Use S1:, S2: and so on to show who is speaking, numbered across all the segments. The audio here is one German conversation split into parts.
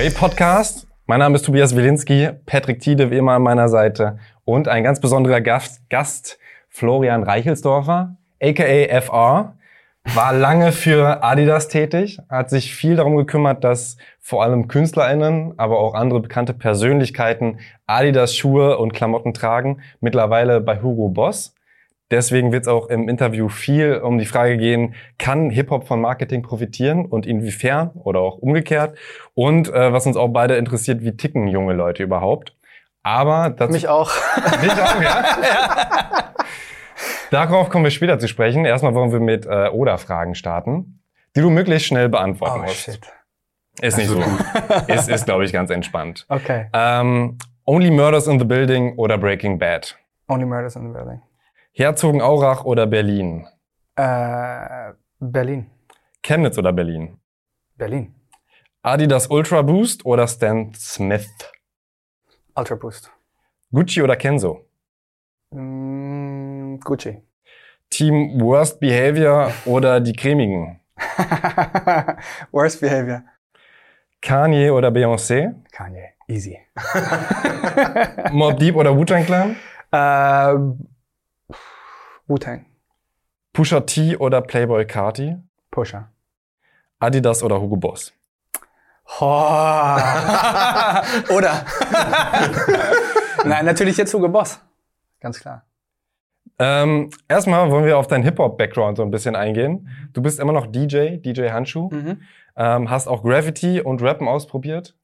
S1: Way Podcast. Mein Name ist Tobias Wilinski, Patrick Tiede wie immer an meiner Seite und ein ganz besonderer Gast, Gast Florian Reichelsdorfer, aka FR, war lange für Adidas tätig, hat sich viel darum gekümmert, dass vor allem KünstlerInnen, aber auch andere bekannte Persönlichkeiten Adidas Schuhe und Klamotten tragen, mittlerweile bei Hugo Boss. Deswegen wird es auch im Interview viel um die Frage gehen, kann Hip-Hop von Marketing profitieren und inwiefern oder auch umgekehrt? Und äh, was uns auch beide interessiert, wie ticken junge Leute überhaupt? Aber
S2: dazu, Mich auch. Mich auch, ja?
S1: ja. Darauf kommen wir später zu sprechen. Erstmal wollen wir mit äh, Oder-Fragen starten, die du möglichst schnell beantworten oh, musst. Shit. Ist nicht so. ist, ist glaube ich, ganz entspannt.
S2: Okay.
S1: Ähm, Only Murders in the Building oder Breaking Bad?
S2: Only Murders in the Building.
S1: Herzogenaurach oder Berlin?
S2: Äh, Berlin.
S1: Chemnitz oder Berlin?
S2: Berlin.
S1: Adidas Ultra Boost oder Stan Smith?
S2: Ultra Boost.
S1: Gucci oder Kenzo?
S2: Mm, Gucci.
S1: Team Worst Behavior oder die Cremigen?
S2: Worst Behavior.
S1: Kanye oder Beyoncé?
S2: Kanye. Easy.
S1: Mob Deep oder Wu-Tang Clan?
S2: Äh, Wu-Tang.
S1: Pusha T oder Playboy Carti?
S2: Pusher.
S1: Adidas oder Hugo Boss?
S2: Oh. oder? Nein, natürlich jetzt Hugo Boss. Ganz klar.
S1: Ähm, erstmal wollen wir auf deinen Hip-Hop-Background so ein bisschen eingehen. Du bist immer noch DJ, DJ Handschuh. Mhm. Ähm, hast auch Gravity und Rappen ausprobiert?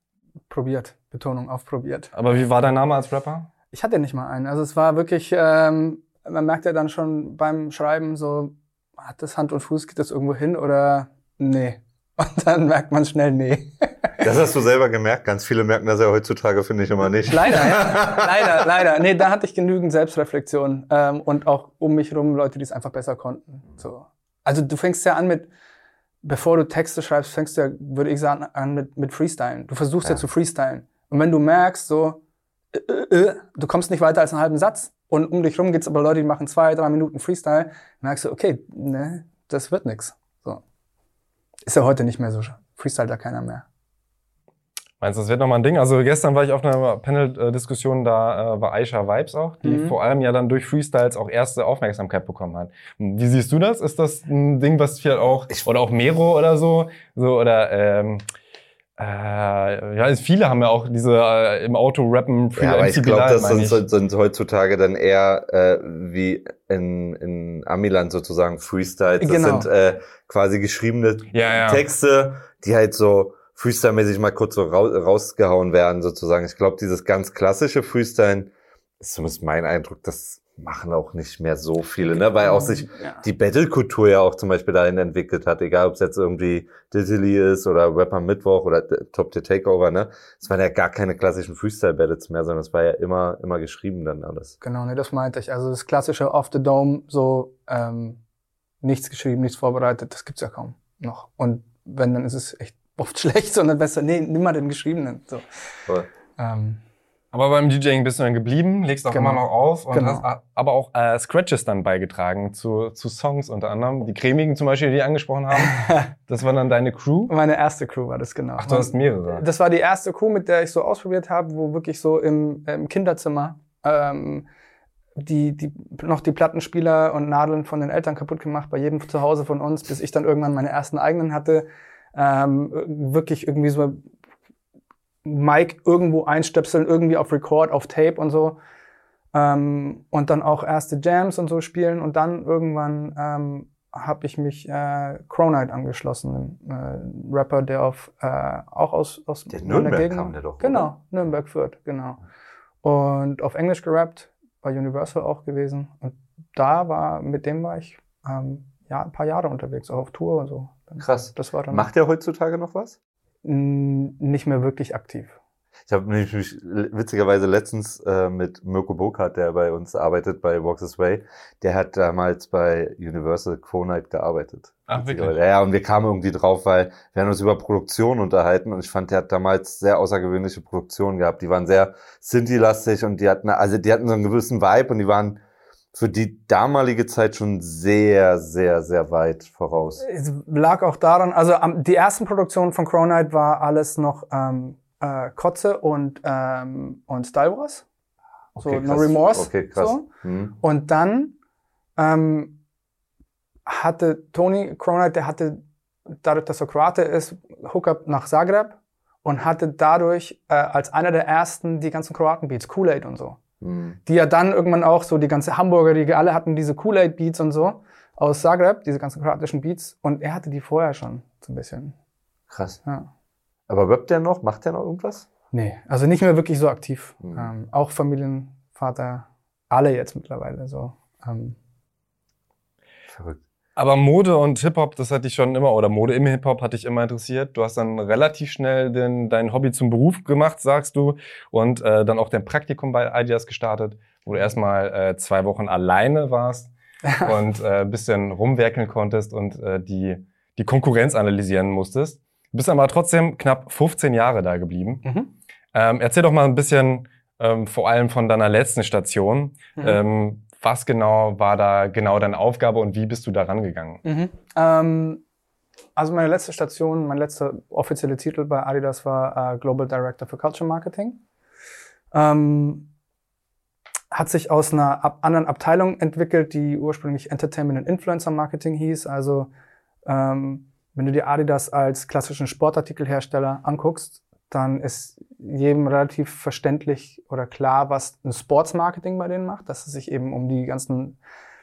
S2: Probiert. Betonung auf probiert.
S1: Aber wie war dein Name als Rapper?
S2: Ich hatte nicht mal einen. Also es war wirklich, ähm, man merkt ja dann schon beim Schreiben so, hat das Hand und Fuß, geht das irgendwo hin oder nee? Und dann merkt man schnell, nee.
S3: Das hast du selber gemerkt. Ganz viele merken das ja heutzutage, finde ich immer nicht.
S2: Leider, ja. leider, leider. Nee, da hatte ich genügend Selbstreflexion ähm, und auch um mich rum Leute, die es einfach besser konnten. So. Also du fängst ja an mit, bevor du Texte schreibst, fängst du ja, würde ich sagen, an mit, mit Freestylen. Du versuchst ja. ja zu freestylen. Und wenn du merkst, so, äh, äh, äh, du kommst nicht weiter als einen halben Satz, und um dich rum gibt's aber Leute, die machen zwei, drei Minuten Freestyle. Merkst du, okay, ne, das wird nix. So. Ist ja heute nicht mehr so. Freestyle da keiner mehr.
S1: Meinst du, das wird nochmal ein Ding? Also gestern war ich auf einer Panel-Diskussion, da äh, war Aisha Vibes auch, die mhm. vor allem ja dann durch Freestyles auch erste Aufmerksamkeit bekommen hat. Wie siehst du das? Ist das ein Ding, was vielleicht auch, ich oder auch Mero oder so, so oder ähm, äh, ja, viele haben ja auch diese äh, im Auto rappen
S3: für Ja, aber ich glaube, das sind, sind, sind heutzutage dann eher äh, wie in, in Amiland sozusagen Freestyles. Das genau. sind äh, quasi geschriebene ja, ja. Texte, die halt so Freestyle-mäßig mal kurz so raus, rausgehauen werden sozusagen. Ich glaube, dieses ganz klassische Freestyle ist zumindest mein Eindruck, das machen auch nicht mehr so viele, ne? weil auch sich ja. die Battle-Kultur ja auch zum Beispiel dahin entwickelt hat, egal ob es jetzt irgendwie Diddley ist oder Rapper Mittwoch oder Top the Takeover, ne? Es waren ja gar keine klassischen Freestyle-Battles mehr, sondern es war ja immer, immer geschrieben dann alles.
S2: Genau, ne, das meinte ich. Also das klassische Off the Dome, so ähm, nichts geschrieben, nichts vorbereitet, das gibt's ja kaum noch. Und wenn, dann ist es echt oft schlecht, sondern besser, nee, nimm mal den geschriebenen. So. Cool. Ähm,
S1: aber beim DJing bist du dann geblieben, legst auch genau. immer noch auf und genau. hast aber auch äh, Scratches dann beigetragen zu, zu Songs unter anderem. Die cremigen zum Beispiel, die, angesprochen haben. das war dann deine Crew?
S2: Meine erste Crew war das, genau.
S1: Ach, du hast mehrere.
S2: Das war die erste Crew, mit der ich so ausprobiert habe, wo wirklich so im, im Kinderzimmer ähm, die, die, noch die Plattenspieler und Nadeln von den Eltern kaputt gemacht, bei jedem zu Hause von uns, bis ich dann irgendwann meine ersten eigenen hatte. Ähm, wirklich irgendwie so Mic irgendwo einstöpseln, irgendwie auf Record, auf Tape und so. Ähm, und dann auch erste Jams und so spielen. Und dann irgendwann ähm, habe ich mich äh, Cronite angeschlossen, ein äh, Rapper, der auf äh, auch aus aus
S3: der Nürnberg Gegend, kam der doch.
S2: Genau, oder? Nürnberg Fürth, genau. Und auf Englisch gerappt, bei Universal auch gewesen. Und da war mit dem war ich ähm, ja ein paar Jahre unterwegs, auch auf Tour und so.
S3: Krass. Das war dann Macht er heutzutage noch was?
S2: Nicht mehr wirklich aktiv.
S3: Ich habe nämlich witzigerweise letztens äh, mit Mirko Burkhardt, der bei uns arbeitet bei Walks This Way, der hat damals bei Universal Night gearbeitet.
S1: Ach, wirklich?
S3: Ja, und wir kamen irgendwie drauf, weil wir haben uns über Produktion unterhalten und ich fand, der hat damals sehr außergewöhnliche Produktionen gehabt. Die waren sehr Sinti-lastig und die hatten, also die hatten so einen gewissen Vibe und die waren für die damalige Zeit schon sehr, sehr, sehr weit voraus.
S2: Es lag auch daran, also die ersten Produktionen von Cronite war alles noch ähm, äh, Kotze und, ähm, und Style Wars. So okay, No Remorse. Okay, krass. So. Hm. Und dann ähm, hatte Tony Cronite, der hatte dadurch, dass er Kroate ist, Hookup nach Zagreb und hatte dadurch äh, als einer der ersten die ganzen Kroaten-Beats, Kool-Aid und so. Mhm. Die ja dann irgendwann auch so, die ganze Hamburger, die alle hatten diese Kool-Aid-Beats und so aus Zagreb, diese ganzen kroatischen Beats. Und er hatte die vorher schon so ein bisschen.
S3: Krass. Ja. Aber rappt der noch? Macht der noch irgendwas?
S2: Nee, also nicht mehr wirklich so aktiv. Mhm. Ähm, auch Familienvater, alle jetzt mittlerweile so. Ähm,
S1: Verrückt. Aber Mode und Hip-Hop, das hat dich schon immer, oder Mode im Hip-Hop hat dich immer interessiert. Du hast dann relativ schnell den, dein Hobby zum Beruf gemacht, sagst du, und äh, dann auch dein Praktikum bei Ideas gestartet, wo du erstmal äh, zwei Wochen alleine warst und äh, bisschen rumwerkeln konntest und äh, die, die Konkurrenz analysieren musstest. Du bist aber trotzdem knapp 15 Jahre da geblieben. Mhm. Ähm, erzähl doch mal ein bisschen ähm, vor allem von deiner letzten Station. Mhm. Ähm, was genau war da genau deine Aufgabe und wie bist du da rangegangen? Mhm.
S2: Ähm, also meine letzte Station, mein letzter offizielle Titel bei Adidas war äh, Global Director für Culture Marketing. Ähm, hat sich aus einer ab anderen Abteilung entwickelt, die ursprünglich Entertainment and Influencer Marketing hieß. Also ähm, wenn du dir Adidas als klassischen Sportartikelhersteller anguckst, dann ist jedem relativ verständlich oder klar, was ein Sportsmarketing bei denen macht, dass es sich eben um die ganzen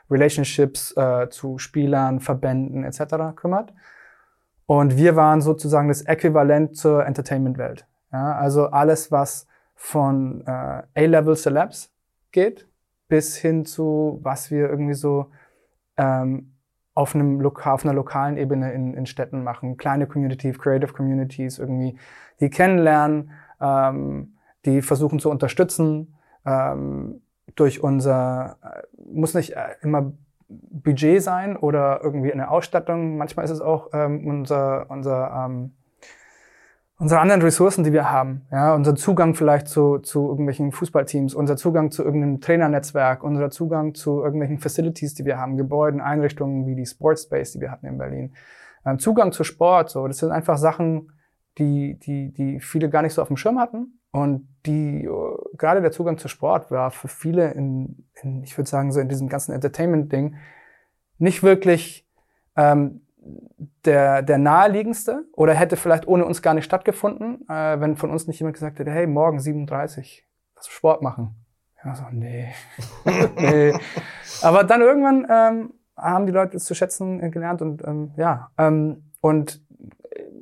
S2: Relationships äh, zu Spielern, Verbänden etc. kümmert. Und wir waren sozusagen das Äquivalent zur Entertainment-Welt. Ja, also alles, was von äh, A-Level Celebs geht, bis hin zu, was wir irgendwie so ähm, auf, einem auf einer lokalen Ebene in, in Städten machen. Kleine Communities, Creative Communities, irgendwie die kennenlernen, ähm, die versuchen zu unterstützen ähm, durch unser, äh, muss nicht äh, immer Budget sein oder irgendwie eine Ausstattung. Manchmal ist es auch ähm, unser, unser, ähm, unsere anderen Ressourcen, die wir haben. Ja, unser Zugang vielleicht zu, zu irgendwelchen Fußballteams, unser Zugang zu irgendeinem Trainernetzwerk, unser Zugang zu irgendwelchen Facilities, die wir haben, Gebäuden, Einrichtungen wie die Sportspace, die wir hatten in Berlin. Ähm, Zugang zu Sport, so, das sind einfach Sachen, die, die, die viele gar nicht so auf dem Schirm hatten. Und die, äh, gerade der Zugang zu Sport war für viele in, in ich würde sagen, so in diesem ganzen Entertainment-Ding nicht wirklich ähm, der, der naheliegendste oder hätte vielleicht ohne uns gar nicht stattgefunden, äh, wenn von uns nicht jemand gesagt hätte, hey, morgen 37, lass Sport machen. Ja, so, nee. nee. Aber dann irgendwann ähm, haben die Leute es zu schätzen gelernt und ähm, ja, ähm, und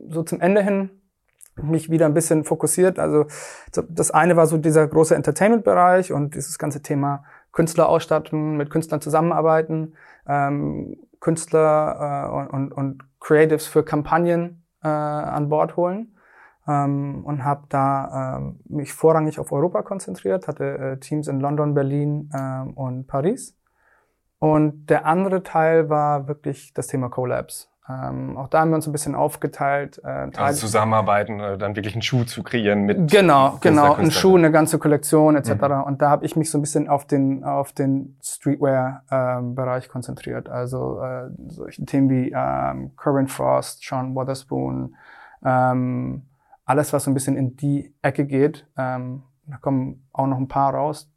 S2: so zum Ende hin mich wieder ein bisschen fokussiert. Also das eine war so dieser große Entertainment-Bereich und dieses ganze Thema Künstler ausstatten, mit Künstlern zusammenarbeiten, ähm, Künstler äh, und, und, Creatives für Kampagnen äh, an Bord holen. Ähm, und habe da ähm, mich vorrangig auf Europa konzentriert, hatte äh, Teams in London, Berlin ähm, und Paris. Und der andere Teil war wirklich das Thema Collabs. Ähm, auch da haben wir uns ein bisschen aufgeteilt.
S1: Äh, also zusammenarbeiten, äh, dann wirklich einen Schuh zu kreieren mit.
S2: Genau, genau, ein Schuh, eine ganze Kollektion etc. Mhm. Und da habe ich mich so ein bisschen auf den auf den Streetwear-Bereich ähm, konzentriert. Also äh, solche Themen wie ähm, Corinne Frost, Sean Wotherspoon, ähm, alles was so ein bisschen in die Ecke geht. Ähm, da kommen auch noch ein paar raus,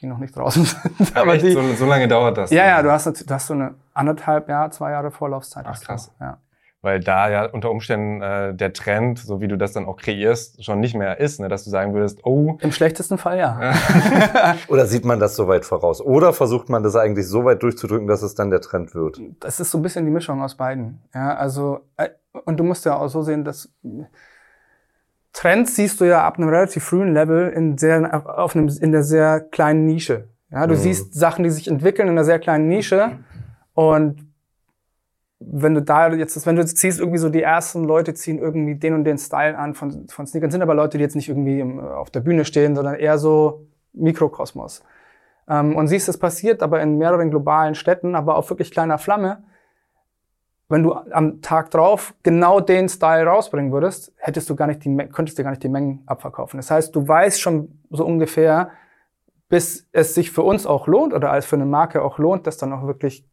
S2: die noch nicht draußen sind.
S1: Aber die, so, so, lange dauert das?
S2: Ja, ja, du hast, du hast so eine anderthalb Jahr, zwei Jahre Vorlaufzeit.
S1: Ach krass. Ja. Weil da ja unter Umständen äh, der Trend, so wie du das dann auch kreierst, schon nicht mehr ist, ne? dass du sagen würdest, oh.
S2: Im schlechtesten Fall ja.
S3: Oder sieht man das so weit voraus? Oder versucht man das eigentlich so weit durchzudrücken, dass es dann der Trend wird?
S2: Das ist so ein bisschen die Mischung aus beiden. Ja, also, äh, und du musst ja auch so sehen, dass Trends siehst du ja ab einem relativ frühen Level in, sehr, auf einem, in der sehr kleinen Nische. Ja, du mhm. siehst Sachen, die sich entwickeln in einer sehr kleinen Nische. Und wenn du da jetzt, wenn du jetzt ziehst, irgendwie so die ersten Leute ziehen irgendwie den und den Style an von, von Sneakern, sind aber Leute, die jetzt nicht irgendwie auf der Bühne stehen, sondern eher so Mikrokosmos. Ähm, und siehst, es passiert aber in mehreren globalen Städten, aber auf wirklich kleiner Flamme wenn du am Tag drauf genau den Style rausbringen würdest, hättest du gar nicht die, könntest du gar nicht die Mengen abverkaufen. Das heißt, du weißt schon so ungefähr, bis es sich für uns auch lohnt oder als für eine Marke auch lohnt, das dann auch wirklich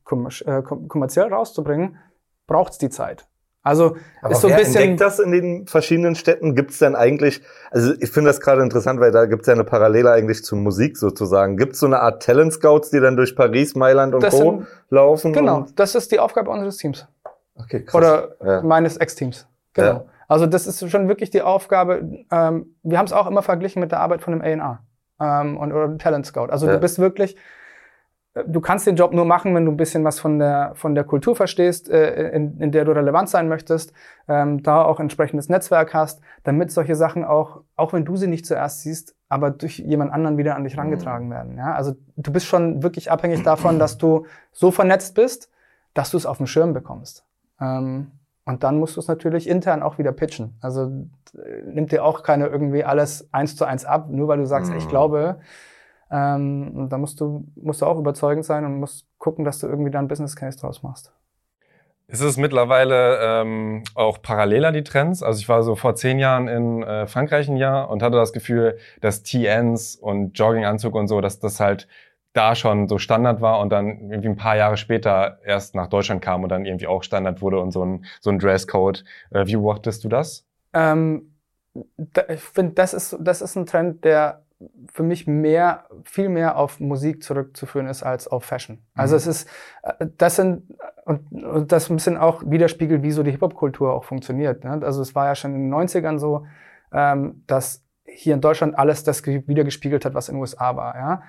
S2: äh, kommerziell rauszubringen, braucht es die Zeit. Also
S3: Aber ist so ein bisschen. Entdeckt das in den verschiedenen Städten? Gibt es denn eigentlich, also ich finde das gerade interessant, weil da gibt es ja eine Parallele eigentlich zur Musik sozusagen. Gibt es so eine Art Talent Scouts, die dann durch Paris, Mailand und das Co. Sind, laufen?
S2: Genau, das ist die Aufgabe unseres Teams. Okay, krass. Oder ja. meines Ex-Teams. Genau. Ja. Also das ist schon wirklich die Aufgabe. Ähm, wir haben es auch immer verglichen mit der Arbeit von einem A&R ähm, und oder Talent Scout. Also ja. du bist wirklich du kannst den Job nur machen, wenn du ein bisschen was von der, von der Kultur verstehst, äh, in, in der du relevant sein möchtest, ähm, da auch entsprechendes Netzwerk hast, damit solche Sachen auch, auch wenn du sie nicht zuerst siehst, aber durch jemand anderen wieder an dich rangetragen mhm. werden. Ja? Also du bist schon wirklich abhängig davon, dass du so vernetzt bist, dass du es auf dem Schirm bekommst. Ähm, und dann musst du es natürlich intern auch wieder pitchen. Also äh, nimmt dir auch keiner irgendwie alles eins zu eins ab, nur weil du sagst, mhm. ich glaube, ähm, da musst du, musst du auch überzeugend sein und musst gucken, dass du irgendwie da einen Business Case draus machst.
S1: Ist es mittlerweile ähm, auch paralleler, die Trends? Also ich war so vor zehn Jahren in äh, Frankreich ein Jahr und hatte das Gefühl, dass TNs und Jogginganzug und so, dass das halt da schon so Standard war und dann irgendwie ein paar Jahre später erst nach Deutschland kam und dann irgendwie auch Standard wurde und so ein, so ein Dresscode. Äh, wie beobachtest du das? Ähm,
S2: da, ich finde, das ist, das ist ein Trend, der für mich mehr, viel mehr auf Musik zurückzuführen ist als auf Fashion. Also mhm. es ist, äh, das sind, und, und das ein bisschen auch widerspiegelt, wie so die Hip-Hop-Kultur auch funktioniert. Ne? Also es war ja schon in den 90ern so, ähm, dass hier in Deutschland alles das wiedergespiegelt hat, was in den USA war. Ja?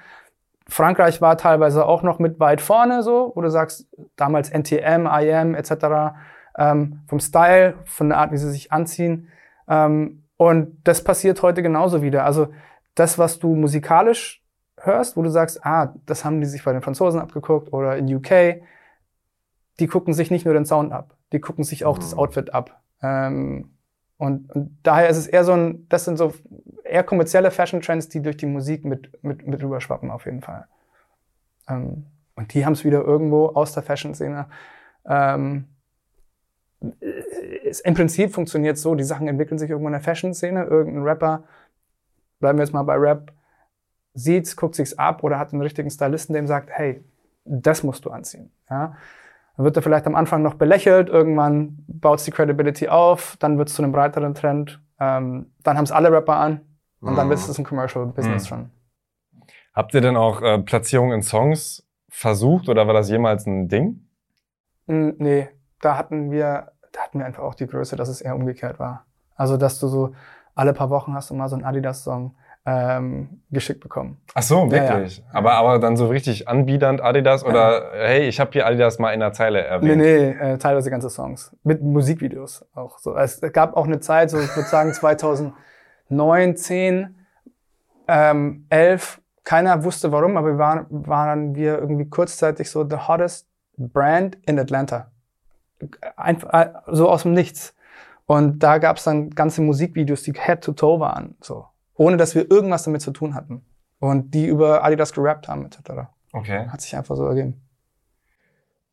S2: Frankreich war teilweise auch noch mit weit vorne so, wo du sagst, damals NTM, IM etc. Ähm, vom Style, von der Art, wie sie sich anziehen. Ähm, und das passiert heute genauso wieder. Also das, was du musikalisch hörst, wo du sagst, ah, das haben die sich bei den Franzosen abgeguckt oder in UK, die gucken sich nicht nur den Sound ab, die gucken sich auch mhm. das Outfit ab. Ähm, und, und, daher ist es eher so ein, das sind so eher kommerzielle Fashion Trends, die durch die Musik mit, mit, mit rüberschwappen auf jeden Fall. Ähm, und die haben es wieder irgendwo aus der Fashion-Szene. Ähm, Im Prinzip funktioniert es so, die Sachen entwickeln sich irgendwo in der Fashion-Szene, irgendein Rapper bleiben wir jetzt mal bei Rap, sieht's, guckt sich's ab oder hat einen richtigen Stylisten, der ihm sagt, hey, das musst du anziehen. Ja? Dann wird er vielleicht am Anfang noch belächelt, irgendwann baut die Credibility auf, dann wird es zu einem breiteren Trend, ähm, dann haben es alle Rapper an und dann wird es ein Commercial Business mhm. schon.
S1: Habt ihr denn auch äh, Platzierungen in Songs versucht oder war das jemals ein Ding?
S2: Nee, da hatten wir, da hatten wir einfach auch die Größe, dass es eher umgekehrt war. Also, dass du so alle paar Wochen hast du mal so einen Adidas-Song ähm, geschickt bekommen.
S1: Ach so, wirklich? Ja, ja. Aber, aber dann so richtig anbiedernd Adidas oder ja. hey, ich habe hier Adidas mal in der Zeile erwähnt?
S2: Nee, nee, äh, teilweise ganze Songs. Mit Musikvideos auch. So. Es gab auch eine Zeit, so ich würde sagen 2009, 10, ähm, 11, keiner wusste warum, aber wir waren, waren wir irgendwie kurzzeitig so the hottest brand in Atlanta. Einfach, äh, so aus dem Nichts. Und da gab es dann ganze Musikvideos, die Head-to-Toe waren, so. Ohne dass wir irgendwas damit zu tun hatten. Und die über Adidas gerappt haben, etc.
S1: Okay.
S2: Hat sich einfach so ergeben.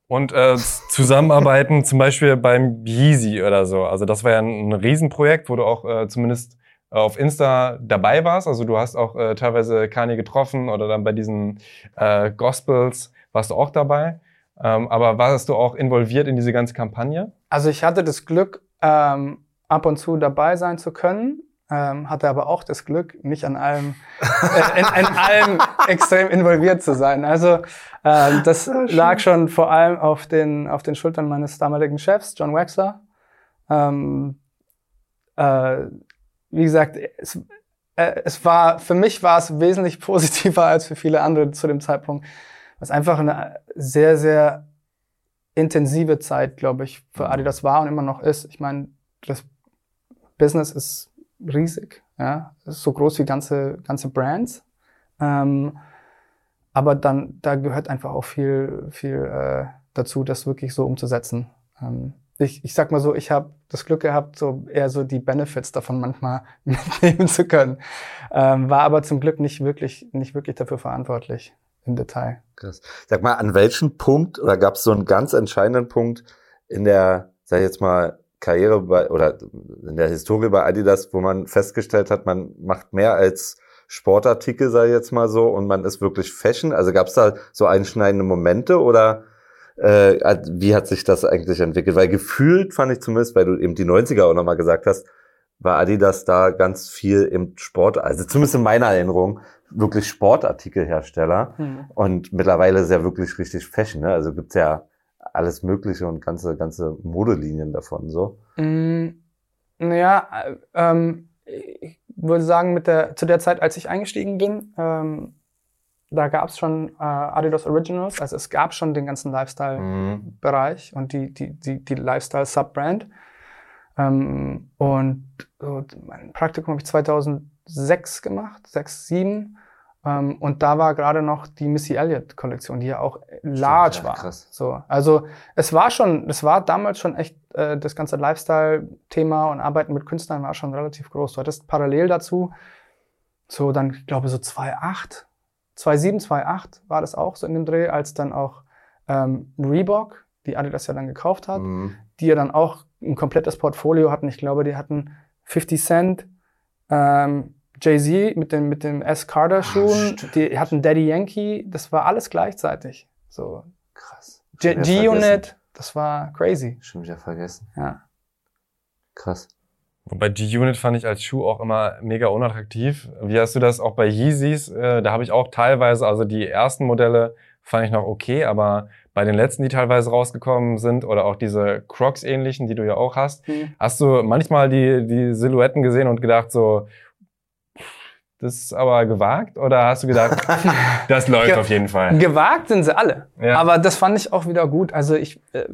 S1: Und äh, zusammenarbeiten zum Beispiel beim Yeezy oder so. Also das war ja ein, ein Riesenprojekt, wo du auch äh, zumindest auf Insta dabei warst. Also du hast auch äh, teilweise Kanye getroffen oder dann bei diesen äh, Gospels warst du auch dabei. Ähm, aber warst du auch involviert in diese ganze Kampagne?
S2: Also ich hatte das Glück, ähm, ab und zu dabei sein zu können. Ähm, hatte aber auch das Glück, nicht an allem, äh, in, in allem extrem involviert zu sein. Also äh, das ja, lag schon vor allem auf den, auf den Schultern meines damaligen Chefs, John Wexler. Ähm, äh, wie gesagt, es, äh, es war, für mich war es wesentlich positiver als für viele andere zu dem Zeitpunkt. Was einfach eine sehr, sehr intensive Zeit, glaube ich, für. Adidas war und immer noch ist. Ich meine, das Business ist riesig, ja, ist so groß wie ganze ganze Brands. Ähm, aber dann da gehört einfach auch viel viel äh, dazu, das wirklich so umzusetzen. Ähm, ich, ich sag mal so, ich habe das Glück gehabt, so eher so die Benefits davon manchmal mitnehmen zu können, ähm, war aber zum Glück nicht wirklich nicht wirklich dafür verantwortlich im Detail.
S3: Krass. Sag mal, an welchem Punkt oder gab es so einen ganz entscheidenden Punkt in der, sag ich jetzt mal, Karriere bei oder in der Historie bei Adidas, wo man festgestellt hat, man macht mehr als Sportartikel, sei jetzt mal so, und man ist wirklich Fashion? Also gab es da so einschneidende Momente oder äh, wie hat sich das eigentlich entwickelt? Weil gefühlt fand ich zumindest, weil du eben die 90er auch nochmal gesagt hast, war Adidas da ganz viel im Sport, also zumindest in meiner Erinnerung, wirklich Sportartikelhersteller. Mhm. Und mittlerweile ist ja wirklich richtig Fashion. Ne? Also gibt's ja alles Mögliche und ganze, ganze Modelinien davon. so.
S2: Mhm. Naja, äh, ähm, ich würde sagen, mit der, zu der Zeit, als ich eingestiegen bin, ähm, da gab es schon äh, Adidas Originals, also es gab schon den ganzen Lifestyle-Bereich mhm. und die, die, die, die Lifestyle-Subbrand. Ähm, und so, mein Praktikum habe ich 2006 gemacht, 6, 7. Ähm, und da war gerade noch die Missy Elliott Kollektion, die ja auch large Stimmt, ja, war. Krass. So, also es war schon, es war damals schon echt äh, das ganze Lifestyle-Thema und Arbeiten mit Künstlern war schon relativ groß. Du hattest parallel dazu so dann, ich glaube so 2,8, 2,7, 2,8 war das auch so in dem Dreh, als dann auch ähm, Reebok, die Adidas ja dann gekauft hat, mhm. die ja dann auch ein komplettes Portfolio hatten. Ich glaube, die hatten 50 Cent, ähm, Jay-Z mit dem, mit dem S. Carter Schuhen, ah, die hatten Daddy Yankee, das war alles gleichzeitig. So.
S3: Krass.
S2: G-Unit, das war crazy.
S3: Schon wieder vergessen.
S2: Ja.
S3: Krass.
S1: Wobei G-Unit fand ich als Schuh auch immer mega unattraktiv. Wie hast du das auch bei Yeezys? Äh, da habe ich auch teilweise, also die ersten Modelle fand ich noch okay, aber bei den letzten, die teilweise rausgekommen sind, oder auch diese Crocs-ähnlichen, die du ja auch hast, mhm. hast du manchmal die, die Silhouetten gesehen und gedacht so, das ist aber gewagt? Oder hast du gedacht, das läuft Ge auf jeden Fall?
S2: Gewagt sind sie alle. Ja. Aber das fand ich auch wieder gut. Also ich, äh,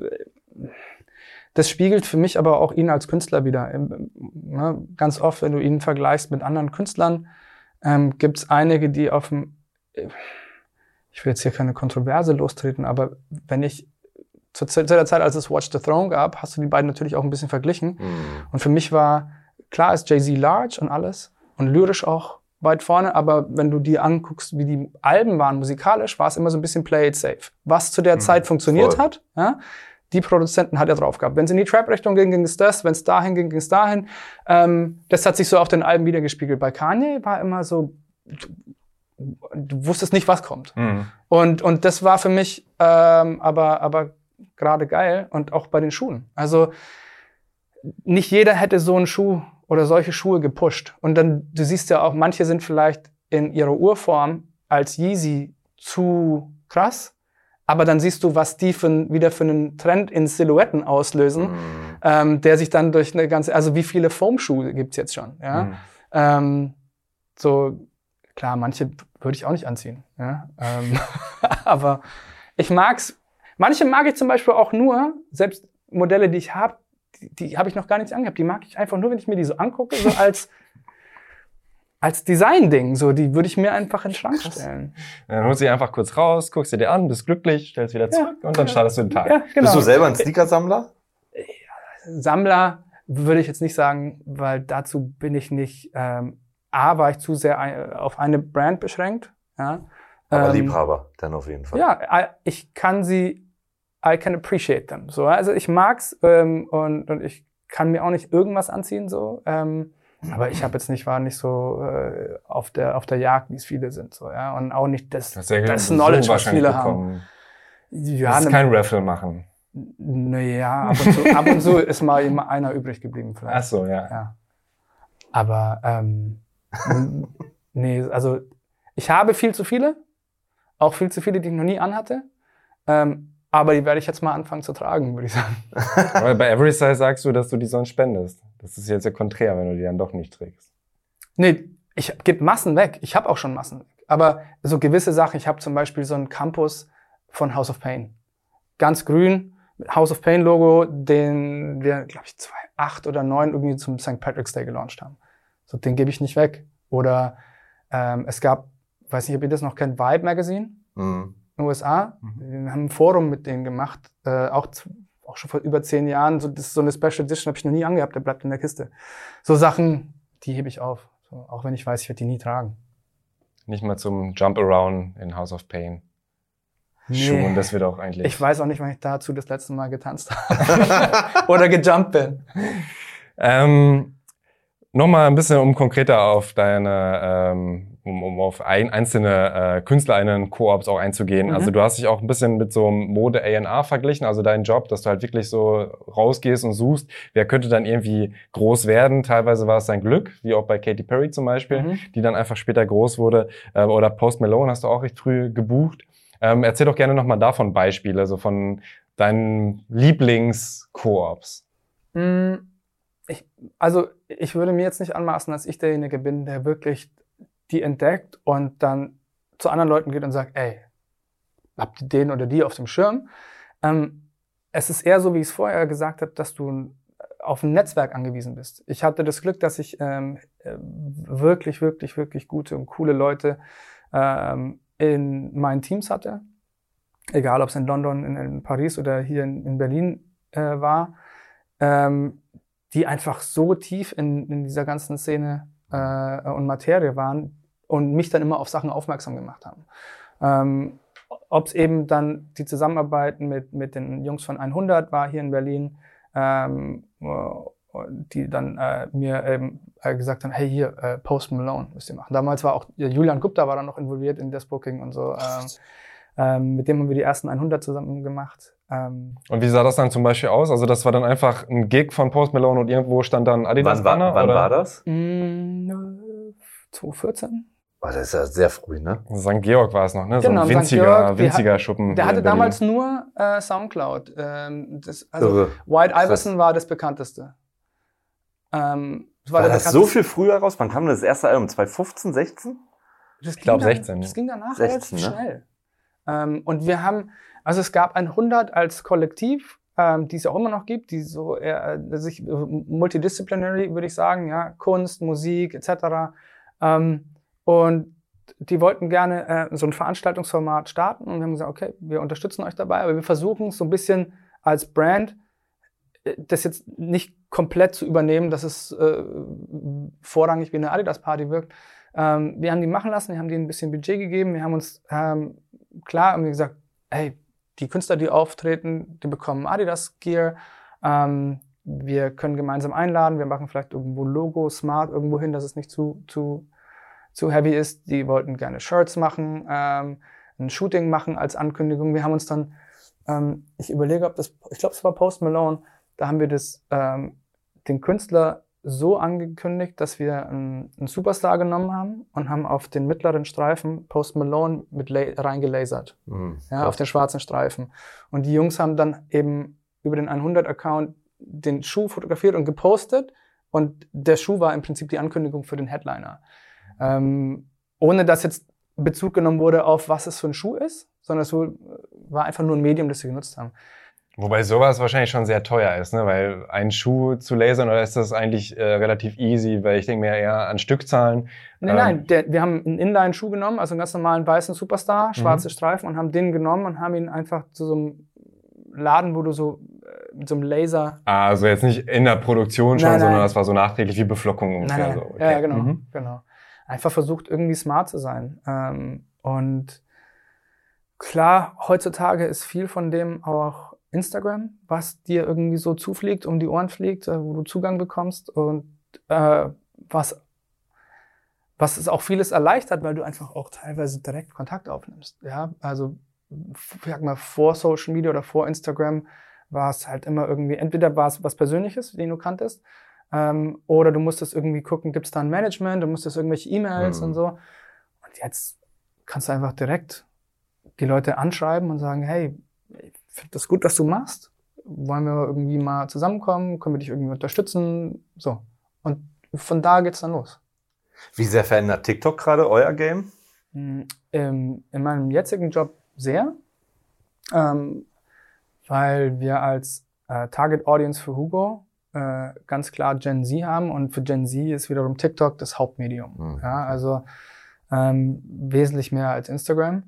S2: das spiegelt für mich aber auch ihn als Künstler wieder. Ne, ganz oft, wenn du ihn vergleichst mit anderen Künstlern, ähm, gibt es einige, die auf dem, ich will jetzt hier keine Kontroverse lostreten, aber wenn ich zu, zu der Zeit, als es Watch the Throne gab, hast du die beiden natürlich auch ein bisschen verglichen. Mhm. Und für mich war, klar ist Jay-Z large und alles und lyrisch auch weit vorne, aber wenn du dir anguckst, wie die Alben waren musikalisch, war es immer so ein bisschen play it safe. Was zu der mhm, Zeit funktioniert voll. hat, ja, die Produzenten hat er drauf gehabt. Wenn es in die Trap-Richtung ging, ging es das, wenn es dahin ging, ging es dahin. Ähm, das hat sich so auf den Alben wiedergespiegelt. Bei Kanye war immer so, du, du wusstest nicht, was kommt. Mhm. Und, und das war für mich ähm, aber, aber gerade geil und auch bei den Schuhen. Also nicht jeder hätte so einen Schuh oder solche Schuhe gepusht. Und dann, du siehst ja auch, manche sind vielleicht in ihrer Urform als Yeezy zu krass, aber dann siehst du, was die für, wieder für einen Trend in Silhouetten auslösen, mm. ähm, der sich dann durch eine ganze, also wie viele Foamschuhe gibt's jetzt schon, ja. Mm. Ähm, so, klar, manche würde ich auch nicht anziehen, ja. Ähm, aber ich mag's, manche mag ich zum Beispiel auch nur, selbst Modelle, die ich habe, die, die habe ich noch gar nicht angehabt. Die mag ich einfach nur, wenn ich mir die so angucke, so als, als Design-Ding. So, die würde ich mir einfach in den Schrank stellen.
S1: Dann holst du sie einfach kurz raus, guckst sie dir an, bist glücklich, stellst wieder zurück ja, und dann startest du den Tag. Ja,
S3: genau. Bist du selber ein Sneakersammler?
S2: Sammler würde ich jetzt nicht sagen, weil dazu bin ich nicht. Ähm, A, war ich zu sehr auf eine Brand beschränkt. Ja.
S3: Aber ähm, Liebhaber, dann auf jeden Fall.
S2: Ja, ich kann sie I can appreciate them. So, also ich mag's ähm, und, und ich kann mir auch nicht irgendwas anziehen so. Ähm, aber ich habe jetzt nicht war nicht so äh, auf der auf der Jagd, wie es viele sind so ja und auch nicht das das, das Knowledge, was viele haben.
S1: Ja, das ist kein Raffle machen.
S2: Naja, ab und zu, ab und zu ist mal immer einer übrig geblieben vielleicht.
S1: Ach so, ja.
S2: ja. Aber ähm, nee, also ich habe viel zu viele, auch viel zu viele, die ich noch nie anhatte. Ähm, aber die werde ich jetzt mal anfangen zu tragen, würde ich sagen.
S1: Aber bei Every Size sagst du, dass du die sonst spendest. Das ist jetzt ja konträr, wenn du die dann doch nicht trägst.
S2: Nee, ich gebe Massen weg. Ich habe auch schon Massen weg. Aber so gewisse Sachen, ich habe zum Beispiel so einen Campus von House of Pain. Ganz grün, mit House of Pain Logo, den wir, glaube ich, 2008 oder 2009 irgendwie zum St. Patrick's Day gelauncht haben. So, den gebe ich nicht weg. Oder ähm, es gab, weiß nicht, ob ihr das noch kennt, Vibe Magazine. Mhm in den USA. Mhm. Wir haben ein Forum mit denen gemacht, äh, auch, auch schon vor über zehn Jahren. So, das ist so eine Special Edition, habe ich noch nie angehabt, der bleibt in der Kiste. So Sachen, die hebe ich auf. So, auch wenn ich weiß, ich werde die nie tragen.
S1: Nicht mal zum Jump Around in House of Pain. Nee. Schuhen, das wird auch eigentlich.
S2: Ich weiß auch nicht, wann ich dazu das letzte Mal getanzt habe. Oder gejumpt bin.
S1: Ähm, Nochmal ein bisschen, um konkreter auf deine ähm, um, um auf ein, einzelne äh, KünstlerInnen Koops auch einzugehen. Mhm. Also du hast dich auch ein bisschen mit so einem Mode A&R verglichen, also dein Job, dass du halt wirklich so rausgehst und suchst, wer könnte dann irgendwie groß werden. Teilweise war es dein Glück, wie auch bei Katy Perry zum Beispiel, mhm. die dann einfach später groß wurde. Äh, oder Post Malone hast du auch recht früh gebucht. Ähm, erzähl doch gerne nochmal davon Beispiele, so von deinen Lieblings-Koops.
S2: Mhm. Ich, also ich würde mir jetzt nicht anmaßen, dass ich derjenige bin, der wirklich die entdeckt und dann zu anderen Leuten geht und sagt, ey, habt ihr den oder die auf dem Schirm? Ähm, es ist eher so, wie ich es vorher gesagt habe, dass du auf ein Netzwerk angewiesen bist. Ich hatte das Glück, dass ich ähm, äh, wirklich, wirklich, wirklich gute und coole Leute ähm, in meinen Teams hatte. Egal, ob es in London, in, in, Paris oder hier in, in Berlin äh, war, ähm, die einfach so tief in, in dieser ganzen Szene äh, und Materie waren und mich dann immer auf Sachen aufmerksam gemacht haben. Ähm, Ob es eben dann die Zusammenarbeit mit, mit den Jungs von 100 war hier in Berlin, ähm, die dann äh, mir eben äh, gesagt haben, hey hier, äh, Post Malone müsst ihr machen. Damals war auch Julian Gupta war dann noch involviert in das Booking und so. Ähm, ähm, mit dem haben wir die ersten 100 zusammen gemacht.
S1: Ähm, und wie sah das dann zum Beispiel aus? Also das war dann einfach ein Gig von Post Malone und irgendwo stand dann Adidas
S3: wann, Banner? Wann, wann war das?
S2: Mm, 2014.
S3: Oh, das ist ja sehr früh, ne?
S1: St. Georg war es noch, ne? Genau, so ein winziger, Georg, winziger
S2: hat,
S1: Schuppen.
S2: Der hatte damals nur äh, Soundcloud. Ähm, das, also Irre. White Iverson war das bekannteste.
S3: Ähm, das war, war das so viel früher raus? Wann kam das erste Album? 2015, 16?
S1: ich glaube 16.
S2: Das ging danach 16, relativ ne? schnell. Ähm, und wir haben, also es gab ein 100 als Kollektiv, ähm, die es auch immer noch gibt, die so eher, äh, sich äh, multidisciplinary, würde ich sagen, ja, Kunst, Musik etc. Ähm, und die wollten gerne äh, so ein Veranstaltungsformat starten und wir haben gesagt, okay, wir unterstützen euch dabei, aber wir versuchen so ein bisschen als Brand äh, das jetzt nicht komplett zu übernehmen, dass es äh, vorrangig wie eine Adidas-Party wirkt. Ähm, wir haben die machen lassen, wir haben denen ein bisschen Budget gegeben, wir haben uns ähm, klar haben gesagt, hey, die Künstler, die auftreten, die bekommen Adidas Gear. Ähm, wir können gemeinsam einladen, wir machen vielleicht irgendwo Logo, Smart irgendwo hin, dass es nicht zu, zu, zu heavy ist. Die wollten gerne Shirts machen, ähm, ein Shooting machen als Ankündigung. Wir haben uns dann, ähm, ich überlege, ob das, ich glaube, es war Post Malone, da haben wir das, ähm, den Künstler so angekündigt, dass wir einen, einen, Superstar genommen haben und haben auf den mittleren Streifen Post Malone mit reingelasert. Mhm, ja, auf den schwarzen Streifen. Und die Jungs haben dann eben über den 100-Account den Schuh fotografiert und gepostet. Und der Schuh war im Prinzip die Ankündigung für den Headliner. Ähm, ohne dass jetzt Bezug genommen wurde auf, was es für ein Schuh ist, sondern es war einfach nur ein Medium, das sie genutzt haben.
S1: Wobei sowas wahrscheinlich schon sehr teuer ist, ne? weil ein Schuh zu lasern, oder ist das eigentlich äh, relativ easy, weil ich denke mir eher an Stückzahlen.
S2: Nein, ähm, nein, der, wir haben einen Inline-Schuh genommen, also einen ganz normalen weißen Superstar, schwarze mhm. Streifen und haben den genommen und haben ihn einfach zu so einem Laden, wo du so äh, mit so einem Laser...
S1: Ah, also jetzt nicht in der Produktion schon, nein, nein. sondern das war so nachträglich wie Beflockung ungefähr.
S2: Nein, nein. So. Okay. Ja, genau, mhm. genau. Einfach versucht irgendwie smart zu sein. Ähm, und klar, heutzutage ist viel von dem auch Instagram, was dir irgendwie so zufliegt, um die Ohren fliegt, äh, wo du Zugang bekommst und äh, was, was es auch vieles erleichtert, weil du einfach auch teilweise direkt Kontakt aufnimmst. Ja, also ich sag mal, vor Social Media oder vor Instagram war es halt immer irgendwie, entweder war es was Persönliches, den du kanntest, ähm, oder du musstest irgendwie gucken, gibt es da ein Management, du musstest irgendwelche E-Mails mhm. und so. Und jetzt kannst du einfach direkt die Leute anschreiben und sagen, hey, finde das gut, was du machst. Wollen wir irgendwie mal zusammenkommen? Können wir dich irgendwie unterstützen? So. Und von da geht's dann los.
S3: Wie sehr verändert TikTok gerade euer Game?
S2: Hm, in meinem jetzigen Job sehr, ähm, weil wir als äh, Target Audience für Hugo äh, ganz klar Gen Z haben und für Gen Z ist wiederum TikTok das Hauptmedium. Mhm. Ja, also ähm, wesentlich mehr als Instagram.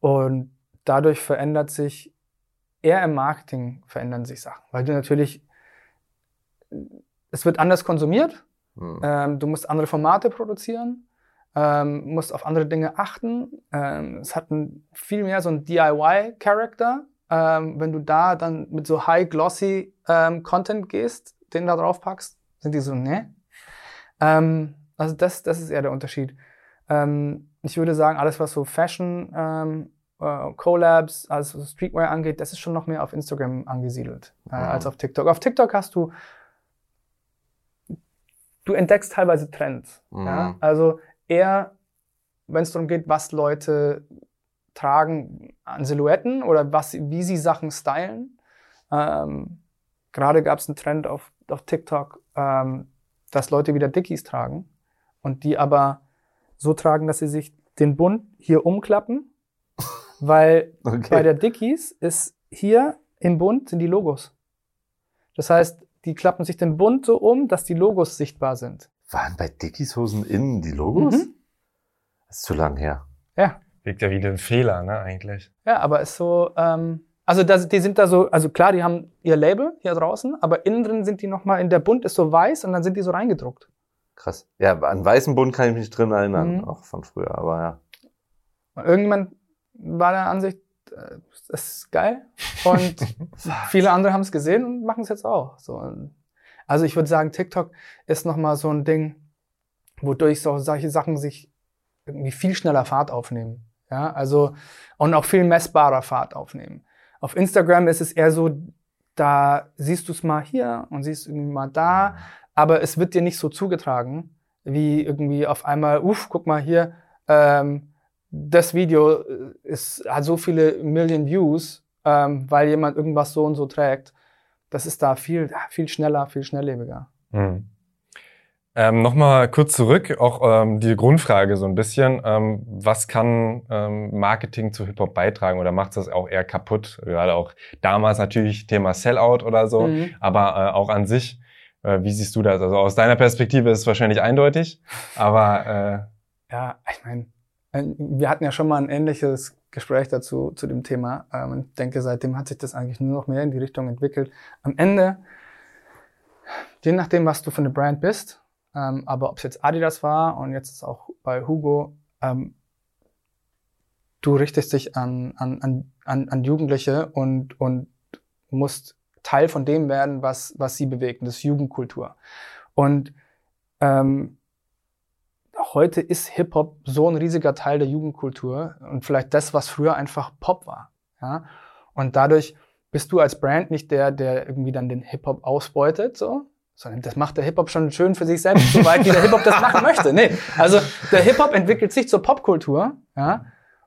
S2: Und dadurch verändert sich eher im Marketing verändern sich Sachen, weil du natürlich, es wird anders konsumiert, mhm. ähm, du musst andere Formate produzieren, ähm, musst auf andere Dinge achten. Ähm, es hat ein, viel mehr so einen DIY-Charakter. Ähm, wenn du da dann mit so high-glossy ähm, Content gehst, den da drauf packst, sind die so, ne? Ähm, also das, das ist eher der Unterschied. ähm, ich würde sagen, alles, was so Fashion, ähm, äh, Collabs, also Streetwear angeht, das ist schon noch mehr auf Instagram angesiedelt äh, mhm. als auf TikTok. Auf TikTok hast du, du entdeckst teilweise Trends. Mhm. Ja? Also eher, wenn es darum geht, was Leute tragen an Silhouetten oder was, wie sie Sachen stylen. Ähm, Gerade gab es einen Trend auf, auf TikTok, ähm, dass Leute wieder Dickies tragen und die aber so tragen, dass sie sich den Bund hier umklappen, weil okay. bei der Dickies ist hier im Bund sind die Logos. Das heißt, die klappen sich den Bund so um, dass die Logos sichtbar sind.
S3: Waren bei Dickies Hosen innen die Logos? Mhm. Das ist zu lang her.
S2: Ja.
S1: Wirkt ja wie ein Fehler, ne, eigentlich.
S2: Ja, aber ist so, ähm, also das, die sind da so, also klar, die haben ihr Label hier draußen, aber innen drin sind die nochmal, in der Bund ist so weiß und dann sind die so reingedruckt.
S3: Krass. Ja, an weißen Bund kann ich mich drin erinnern, mhm. auch von früher, aber ja.
S2: Und irgendjemand war der Ansicht, äh, das ist geil. Und viele andere haben es gesehen und machen es jetzt auch. So. Also ich würde sagen, TikTok ist nochmal so ein Ding, wodurch so solche Sachen sich irgendwie viel schneller Fahrt aufnehmen. Ja, also, und auch viel messbarer Fahrt aufnehmen. Auf Instagram ist es eher so, da siehst du es mal hier und siehst irgendwie mal da, aber es wird dir nicht so zugetragen, wie irgendwie auf einmal, uff, guck mal hier, ähm, das Video ist, hat so viele Million Views, ähm, weil jemand irgendwas so und so trägt. Das ist da viel, viel schneller, viel schnelllebiger. Mhm.
S1: Ähm, Nochmal kurz zurück, auch ähm, die Grundfrage so ein bisschen. Ähm, was kann ähm, Marketing zu Hip-Hop beitragen oder macht das auch eher kaputt? Gerade auch damals natürlich Thema Sellout oder so, mhm. aber äh, auch an sich. Äh, wie siehst du das? Also aus deiner Perspektive ist es wahrscheinlich eindeutig, aber...
S2: Äh, ja, ich meine, äh, wir hatten ja schon mal ein ähnliches Gespräch dazu, zu dem Thema. Ähm, ich denke, seitdem hat sich das eigentlich nur noch mehr in die Richtung entwickelt. Am Ende, je nachdem, was du für eine Brand bist, ähm, aber ob es jetzt Adidas war und jetzt ist auch bei Hugo, ähm, du richtest dich an, an, an, an Jugendliche und, und musst Teil von dem werden, was, was sie bewegt. Das ist Jugendkultur. Und ähm, heute ist Hip-Hop so ein riesiger Teil der Jugendkultur und vielleicht das, was früher einfach Pop war. Ja? Und dadurch bist du als Brand nicht der, der irgendwie dann den Hip-Hop ausbeutet, so, sondern das macht der Hip-Hop schon schön für sich selbst, soweit wie der Hip-Hop das machen möchte. Nee, also der Hip-Hop entwickelt sich zur Popkultur, ja,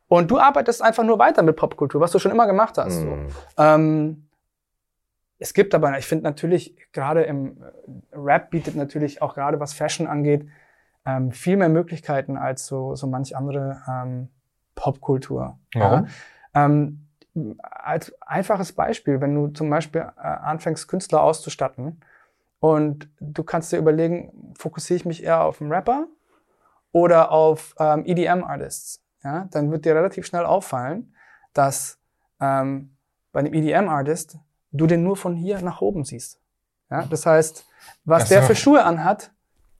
S2: und du arbeitest einfach nur weiter mit Popkultur, was du schon immer gemacht hast. Mm. So. Ähm, es gibt aber, ich finde natürlich, gerade im äh, Rap bietet natürlich auch gerade was Fashion angeht, ähm, viel mehr Möglichkeiten als so, so manch andere ähm, Popkultur. Ja. Ähm, als einfaches Beispiel, wenn du zum Beispiel äh, anfängst, Künstler auszustatten, und du kannst dir überlegen, fokussiere ich mich eher auf einen Rapper oder auf ähm, EDM-Artists. Ja? Dann wird dir relativ schnell auffallen, dass ähm, bei einem EDM-Artist du den nur von hier nach oben siehst. Ja? Das heißt, was so. der für Schuhe anhat,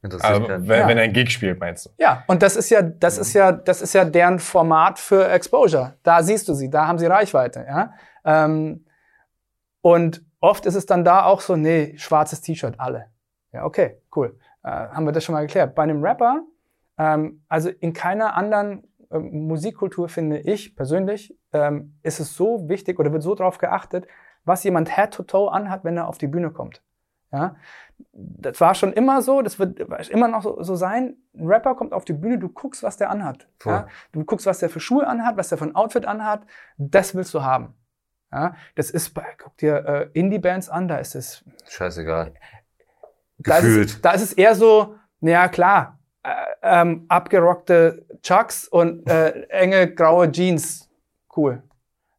S1: also, wenn, ja. wenn er ein Gig spielt, meinst du?
S2: Ja, und das ist ja, das ist ja, das ist ja deren Format für Exposure. Da siehst du sie, da haben sie Reichweite, ja. Ähm, und oft ist es dann da auch so, nee, schwarzes T-Shirt, alle. Ja, okay, cool. Äh, haben wir das schon mal geklärt. Bei einem Rapper, ähm, also in keiner anderen ähm, Musikkultur finde ich persönlich, ähm, ist es so wichtig oder wird so darauf geachtet, was jemand Head to Toe anhat, wenn er auf die Bühne kommt. Ja, das war schon immer so, das wird immer noch so, so sein. Ein Rapper kommt auf die Bühne, du guckst, was der anhat. Ja? Du guckst, was der für Schuhe anhat, was der für ein Outfit anhat. Das willst du haben. Ja, das ist bei, guck dir äh, Indie-Bands an, da ist es.
S3: Scheißegal.
S2: Da Gefühlt. Ist es, da ist es eher so, naja, klar, äh, ähm, abgerockte Chucks und äh, enge graue Jeans. Cool.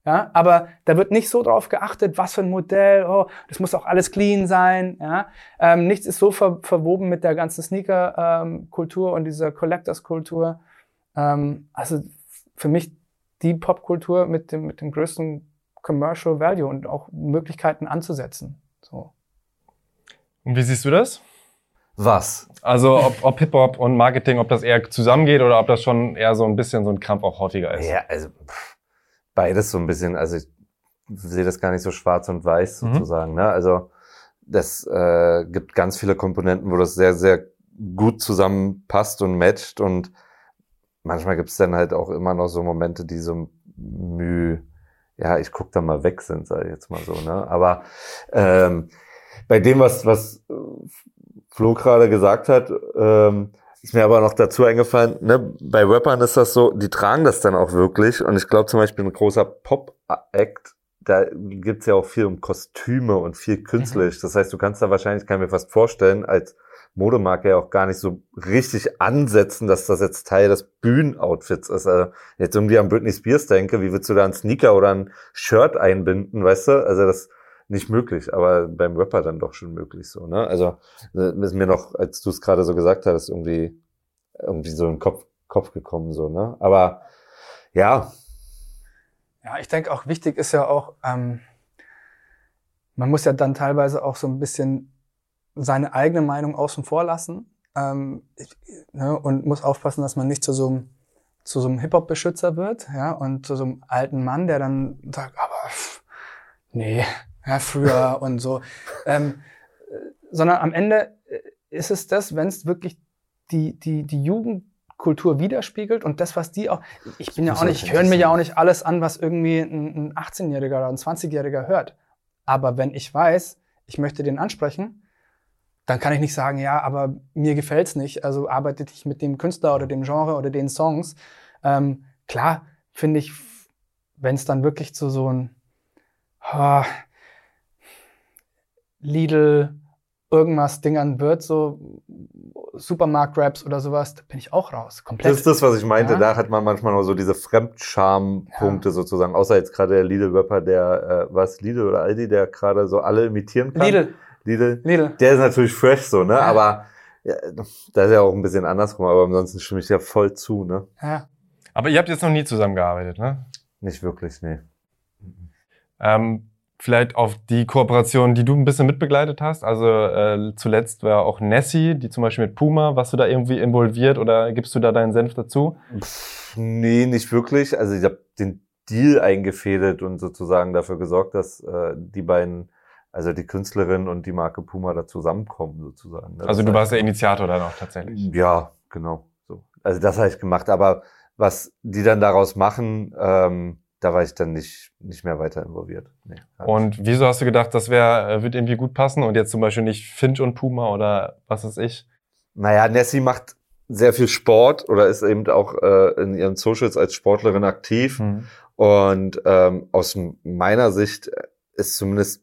S2: Ja, aber da wird nicht so drauf geachtet, was für ein Modell, oh, das muss auch alles clean sein. Ja, ähm, nichts ist so ver verwoben mit der ganzen Sneaker-Kultur ähm, und dieser Collectors-Kultur. Ähm, also für mich die Popkultur mit dem, mit dem größten Commercial Value und auch Möglichkeiten anzusetzen. So.
S1: Und wie siehst du das?
S3: Was?
S1: Also ob, ob Hip-Hop und Marketing, ob das eher zusammengeht oder ob das schon eher so ein bisschen so ein Krampf auch häufiger ist?
S3: Ja, also beides so ein bisschen. Also ich sehe das gar nicht so schwarz und weiß mhm. sozusagen. Ne? Also das äh, gibt ganz viele Komponenten, wo das sehr, sehr gut zusammenpasst und matcht und manchmal gibt's dann halt auch immer noch so Momente, die so müh, ja, ich guck da mal weg sind, sage ich jetzt mal so. Ne? Aber ähm, bei dem, was, was Flo gerade gesagt hat, ähm, ist mir aber noch dazu eingefallen, ne, bei Rappern ist das so, die tragen das dann auch wirklich. Und ich glaube zum Beispiel ein großer Pop-Act, da gibt's ja auch viel um Kostüme und viel künstlich. Mhm. Das heißt, du kannst da wahrscheinlich, kann ich mir fast vorstellen, als Modemarke ja auch gar nicht so richtig ansetzen, dass das jetzt Teil des Bühnenoutfits ist. Also jetzt irgendwie an Britney Spears denke, wie willst du da einen Sneaker oder ein Shirt einbinden, weißt du? Also das nicht möglich, aber beim Rapper dann doch schon möglich so, ne? Also äh, ist mir noch, als du es gerade so gesagt hast, irgendwie irgendwie so im Kopf Kopf gekommen so, ne? Aber ja.
S2: Ja, ich denke auch wichtig ist ja auch, ähm, man muss ja dann teilweise auch so ein bisschen seine eigene Meinung außen vor lassen ähm, ne, und muss aufpassen, dass man nicht zu so einem zu so einem Hip-Hop-Beschützer wird, ja, und zu so einem alten Mann, der dann sagt, aber pff, nee, ja, früher und so. Ähm, sondern am Ende äh, ist es das, wenn es wirklich die, die, die Jugendkultur widerspiegelt und das, was die auch, ich bin ja auch nicht, ich höre mir ja auch nicht alles an, was irgendwie ein, ein 18-Jähriger oder ein 20-Jähriger hört. Aber wenn ich weiß, ich möchte den ansprechen, dann kann ich nicht sagen, ja, aber mir gefällt's nicht. Also arbeite ich mit dem Künstler oder dem Genre oder den Songs. Ähm, klar, finde ich, wenn es dann wirklich zu so ein oh, Lidl irgendwas Dingern wird, so Supermarkt-Raps oder sowas, da bin ich auch raus. Komplett.
S3: Das ist das, was ich meinte. Ja. Da hat man manchmal noch so diese Fremdscham-Punkte ja. sozusagen. Außer jetzt gerade der Lidl-Rapper, der, äh, was, Lidl oder Aldi, der gerade so alle imitieren kann.
S2: Lidl.
S3: Lidl. Lidl. Der ist natürlich fresh so, ne? Ja. Aber ja, da ist ja auch ein bisschen andersrum, aber ansonsten stimme ich ja voll zu, ne?
S2: Ja.
S1: Aber ihr habt jetzt noch nie zusammengearbeitet, ne?
S3: Nicht wirklich, nee.
S1: Ähm, vielleicht auf die Kooperation, die du ein bisschen mitbegleitet hast. Also äh, zuletzt war auch Nessie, die zum Beispiel mit Puma. Warst du da irgendwie involviert oder gibst du da deinen Senf dazu?
S3: Pff, nee, nicht wirklich. Also ich habe den Deal eingefädelt und sozusagen dafür gesorgt, dass äh, die beiden, also die Künstlerin und die Marke Puma da zusammenkommen sozusagen.
S1: Das also du warst der Initiator dann auch tatsächlich?
S3: Ja, genau. So. Also das habe ich gemacht. Aber was die dann daraus machen, ähm, da war ich dann nicht, nicht mehr weiter involviert. Nee,
S1: und wieso hast du gedacht, das wär, äh, wird irgendwie gut passen und jetzt zum Beispiel nicht Finch und Puma oder was weiß ich?
S3: Naja, Nessie macht sehr viel Sport oder ist eben auch äh, in ihren Socials als Sportlerin aktiv. Mhm. Und ähm, aus meiner Sicht ist zumindest,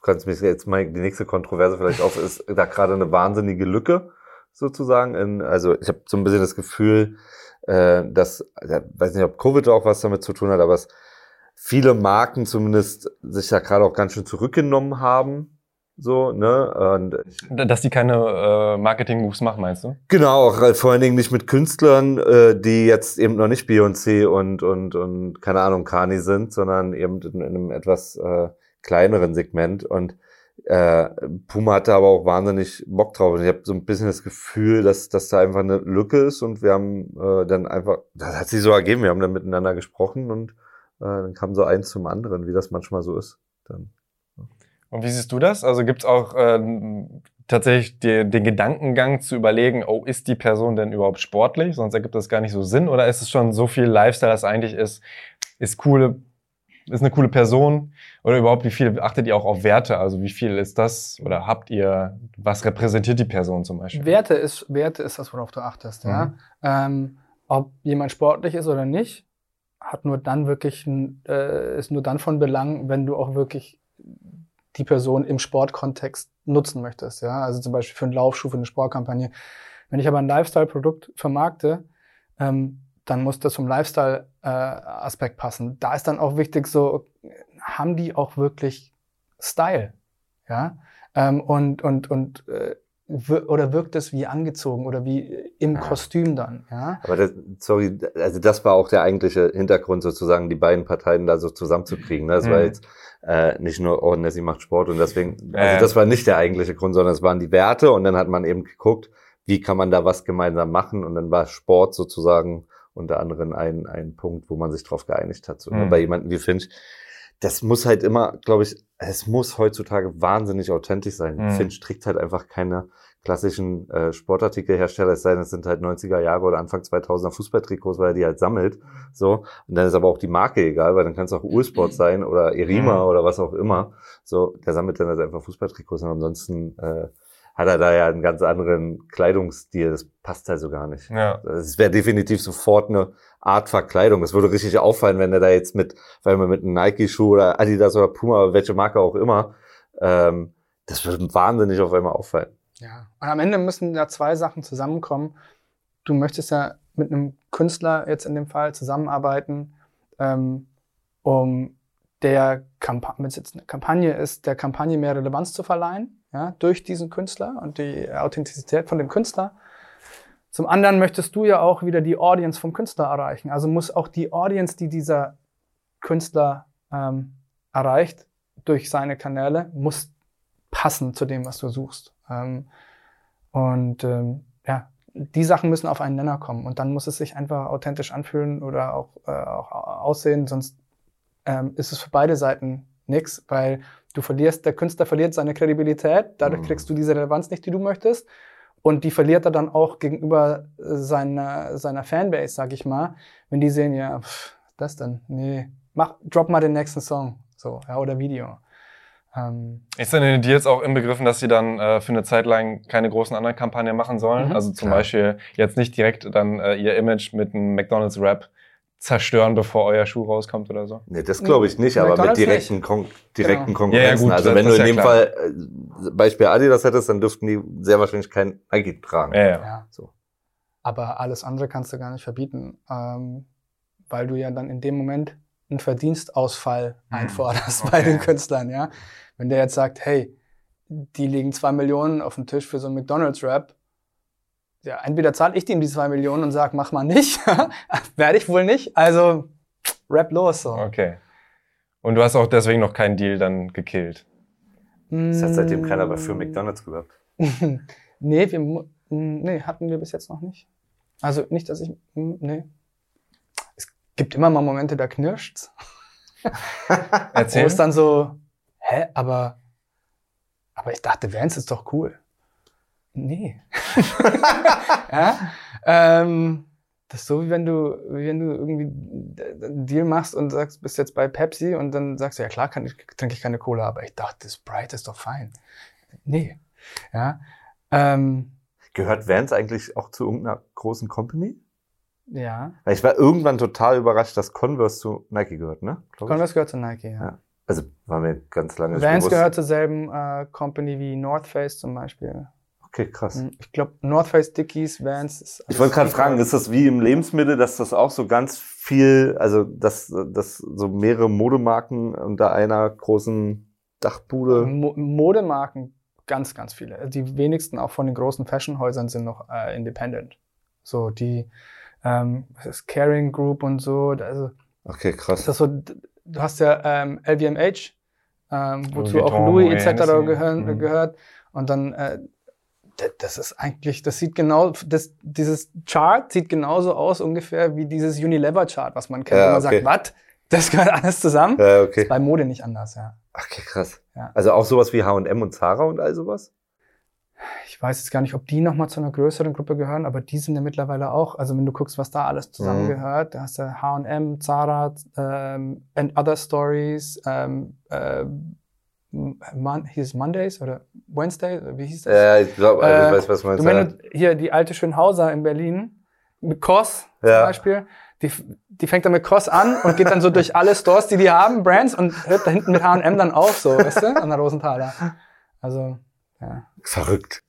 S3: du kannst mich jetzt mal die nächste Kontroverse vielleicht auf, ist da gerade eine wahnsinnige Lücke sozusagen. In, also ich habe so ein bisschen das Gefühl, äh, dass, ich weiß nicht, ob Covid auch was damit zu tun hat, aber es viele Marken zumindest sich ja gerade auch ganz schön zurückgenommen haben. So, ne? Und
S1: Dass die keine äh, Marketing-Moves machen, meinst du?
S3: Genau, auch äh, vor allen Dingen nicht mit Künstlern, äh, die jetzt eben noch nicht Beyoncé und, und, und keine Ahnung, Kani sind, sondern eben in, in einem etwas äh, kleineren Segment. Und äh, Puma hatte aber auch wahnsinnig Bock drauf. Und ich habe so ein bisschen das Gefühl, dass, dass da einfach eine Lücke ist und wir haben äh, dann einfach, das hat sich so ergeben, wir haben dann miteinander gesprochen und äh, dann kam so eins zum anderen, wie das manchmal so ist. Dann.
S1: Und wie siehst du das? Also gibt's auch äh, tatsächlich die, den Gedankengang zu überlegen, oh, ist die Person denn überhaupt sportlich? Sonst ergibt das gar nicht so Sinn. Oder ist es schon so viel Lifestyle, dass eigentlich ist, ist coole ist eine coole Person oder überhaupt wie viel achtet ihr auch auf Werte? Also wie viel ist das oder habt ihr, was repräsentiert die Person zum Beispiel?
S2: Werte ist, Werte ist das, worauf du achtest. Mhm. Ja? Ähm, ob jemand sportlich ist oder nicht, hat nur dann wirklich, äh, ist nur dann von Belang, wenn du auch wirklich die Person im Sportkontext nutzen möchtest. Ja? Also zum Beispiel für einen Laufschuh, für eine Sportkampagne. Wenn ich aber ein Lifestyle-Produkt vermarkte, ähm, dann muss das zum Lifestyle-Aspekt äh, passen. Da ist dann auch wichtig, so haben die auch wirklich Style, ja, ähm, und und und äh, oder wirkt es wie angezogen oder wie im ja. Kostüm dann, ja.
S3: Aber das, sorry, also das war auch der eigentliche Hintergrund sozusagen, die beiden Parteien da so zusammenzukriegen. Ne? Das mhm. war jetzt äh, nicht nur, oh, Nessie macht Sport und deswegen, also das war nicht der eigentliche Grund, sondern es waren die Werte und dann hat man eben geguckt, wie kann man da was gemeinsam machen und dann war Sport sozusagen unter anderem ein, ein Punkt, wo man sich darauf geeinigt hat. So, mhm. Bei jemandem wie Finch, das muss halt immer, glaube ich, es muss heutzutage wahnsinnig authentisch sein. Mhm. Finch trägt halt einfach keine klassischen äh, Sportartikelhersteller, es sei denn, es sind halt 90er Jahre oder Anfang 2000er Fußballtrikots, weil er die halt sammelt. So. Und dann ist aber auch die Marke egal, weil dann kann es auch Ursport sein oder Erima mhm. oder was auch immer. So, der sammelt dann halt einfach Fußballtrikots und ansonsten äh, hat er da ja einen ganz anderen Kleidungsstil. Das passt halt so gar nicht. Ja. Es wäre definitiv sofort eine Art Verkleidung. Es würde richtig auffallen, wenn er da jetzt mit, weil man mit einem Nike-Schuh oder Adidas oder Puma, welche Marke auch immer, ähm, das würde wahnsinnig auf einmal auffallen.
S2: Ja, und am Ende müssen da zwei Sachen zusammenkommen. Du möchtest ja mit einem Künstler jetzt in dem Fall zusammenarbeiten, ähm, um der Kampa wenn es jetzt eine Kampagne ist, der Kampagne mehr Relevanz zu verleihen, ja, durch diesen Künstler und die Authentizität von dem Künstler. Zum anderen möchtest du ja auch wieder die Audience vom Künstler erreichen. Also muss auch die Audience, die dieser Künstler ähm, erreicht durch seine Kanäle, muss passen zu dem, was du suchst. Ähm, und ähm, ja, die Sachen müssen auf einen Nenner kommen und dann muss es sich einfach authentisch anfühlen oder auch, äh, auch aussehen, sonst ähm, ist es für beide Seiten nichts, weil du verlierst, der Künstler verliert seine Kredibilität, dadurch mhm. kriegst du diese Relevanz nicht, die du möchtest. Und die verliert er dann auch gegenüber seiner, seiner Fanbase, sag ich mal, wenn die sehen, ja, pff, das dann, nee, mach, drop mal den nächsten Song, so, ja, oder Video.
S1: Ähm, ist denn in den Deals auch inbegriffen, dass sie dann äh, für eine Zeit lang keine großen anderen Kampagnen machen sollen? Mhm, also zum klar. Beispiel jetzt nicht direkt dann äh, ihr Image mit einem McDonalds-Rap zerstören, bevor euer Schuh rauskommt oder so?
S3: Nee, das glaube ich nicht, aber mit direkten, Kon direkten genau. Konkurrenzen. Ja, ja, gut, also wenn du in dem klar. Fall äh, Beispiel Adidas hättest, dann dürften die sehr wahrscheinlich kein Nike tragen.
S2: Ja, ja. ja. So. Aber alles andere kannst du gar nicht verbieten, ähm, weil du ja dann in dem Moment einen Verdienstausfall hm. einforderst okay. bei den Künstlern, ja. Wenn der jetzt sagt, hey, die legen zwei Millionen auf den Tisch für so einen McDonalds-Rap, ja, entweder zahle ich dem die zwei Millionen und sag, mach mal nicht, werde ich wohl nicht, also Rap los so.
S1: Okay. Und du hast auch deswegen noch keinen Deal dann gekillt?
S3: Das hat seitdem keiner aber für McDonalds gehabt.
S2: nee, wir, nee, hatten wir bis jetzt noch nicht. Also nicht, dass ich, nee, gibt immer mal Momente, da knirscht's. Erzähl. Wo es dann so, hä, aber, aber ich dachte, Vans ist doch cool. Nee. ja? Ähm, das ist so, wie wenn du, wie wenn du irgendwie einen Deal machst und sagst, bist jetzt bei Pepsi und dann sagst du, ja klar, kann ich, trinke ich keine Cola, aber ich dachte, Sprite ist doch fein. Nee. Ja. Ähm,
S3: Gehört Vans eigentlich auch zu irgendeiner großen Company?
S2: Ja.
S3: Ich war irgendwann total überrascht, dass Converse zu Nike gehört, ne?
S2: Converse gehört zu Nike, ja. ja.
S3: Also war mir ganz lange
S2: Vans gehört zur selben äh, Company wie North Face zum Beispiel.
S3: Okay, krass. Hm,
S2: ich glaube, North Face, Dickies, Vans. Ist
S3: ich wollte gerade fragen, ist das wie im Lebensmittel, dass das auch so ganz viel, also dass, dass so mehrere Modemarken unter einer großen Dachbude?
S2: Mo Modemarken, ganz, ganz viele. Die wenigsten auch von den großen Fashionhäusern sind noch äh, independent. So, die ähm, was ist Caring Group und so. Also,
S3: okay, krass.
S2: Das so, du hast ja ähm, LVMH, ähm, wozu Louis auch Louis etc. Gehören, mhm. gehört. Und dann, äh, das ist eigentlich, das sieht genau, das, dieses Chart sieht genauso aus ungefähr wie dieses Unilever-Chart, was man kennt, ja, man okay. sagt, was? Das gehört alles zusammen. Ja, okay. Das ist bei Mode nicht anders, ja.
S3: Okay, krass. Ja. Also auch sowas wie H&M und Zara und all sowas?
S2: ich weiß jetzt gar nicht, ob die nochmal zu einer größeren Gruppe gehören, aber die sind ja mittlerweile auch, also wenn du guckst, was da alles zusammengehört, mhm. da hast du H&M, Zara, ähm, and Other Stories, ähm, äh, Mon hieß Mondays oder Wednesday, wie hieß das?
S3: Ja, ich glaube, also ich weiß, was man
S2: sagt. Hier die alte Schönhauser in Berlin, mit Koss zum ja. Beispiel, die, die fängt dann mit Koss an und geht dann so durch alle Stores, die die haben, Brands, und hört da hinten mit H&M dann auf, so, weißt du, an der Rosenthaler. Also, ja.
S3: Verrückt.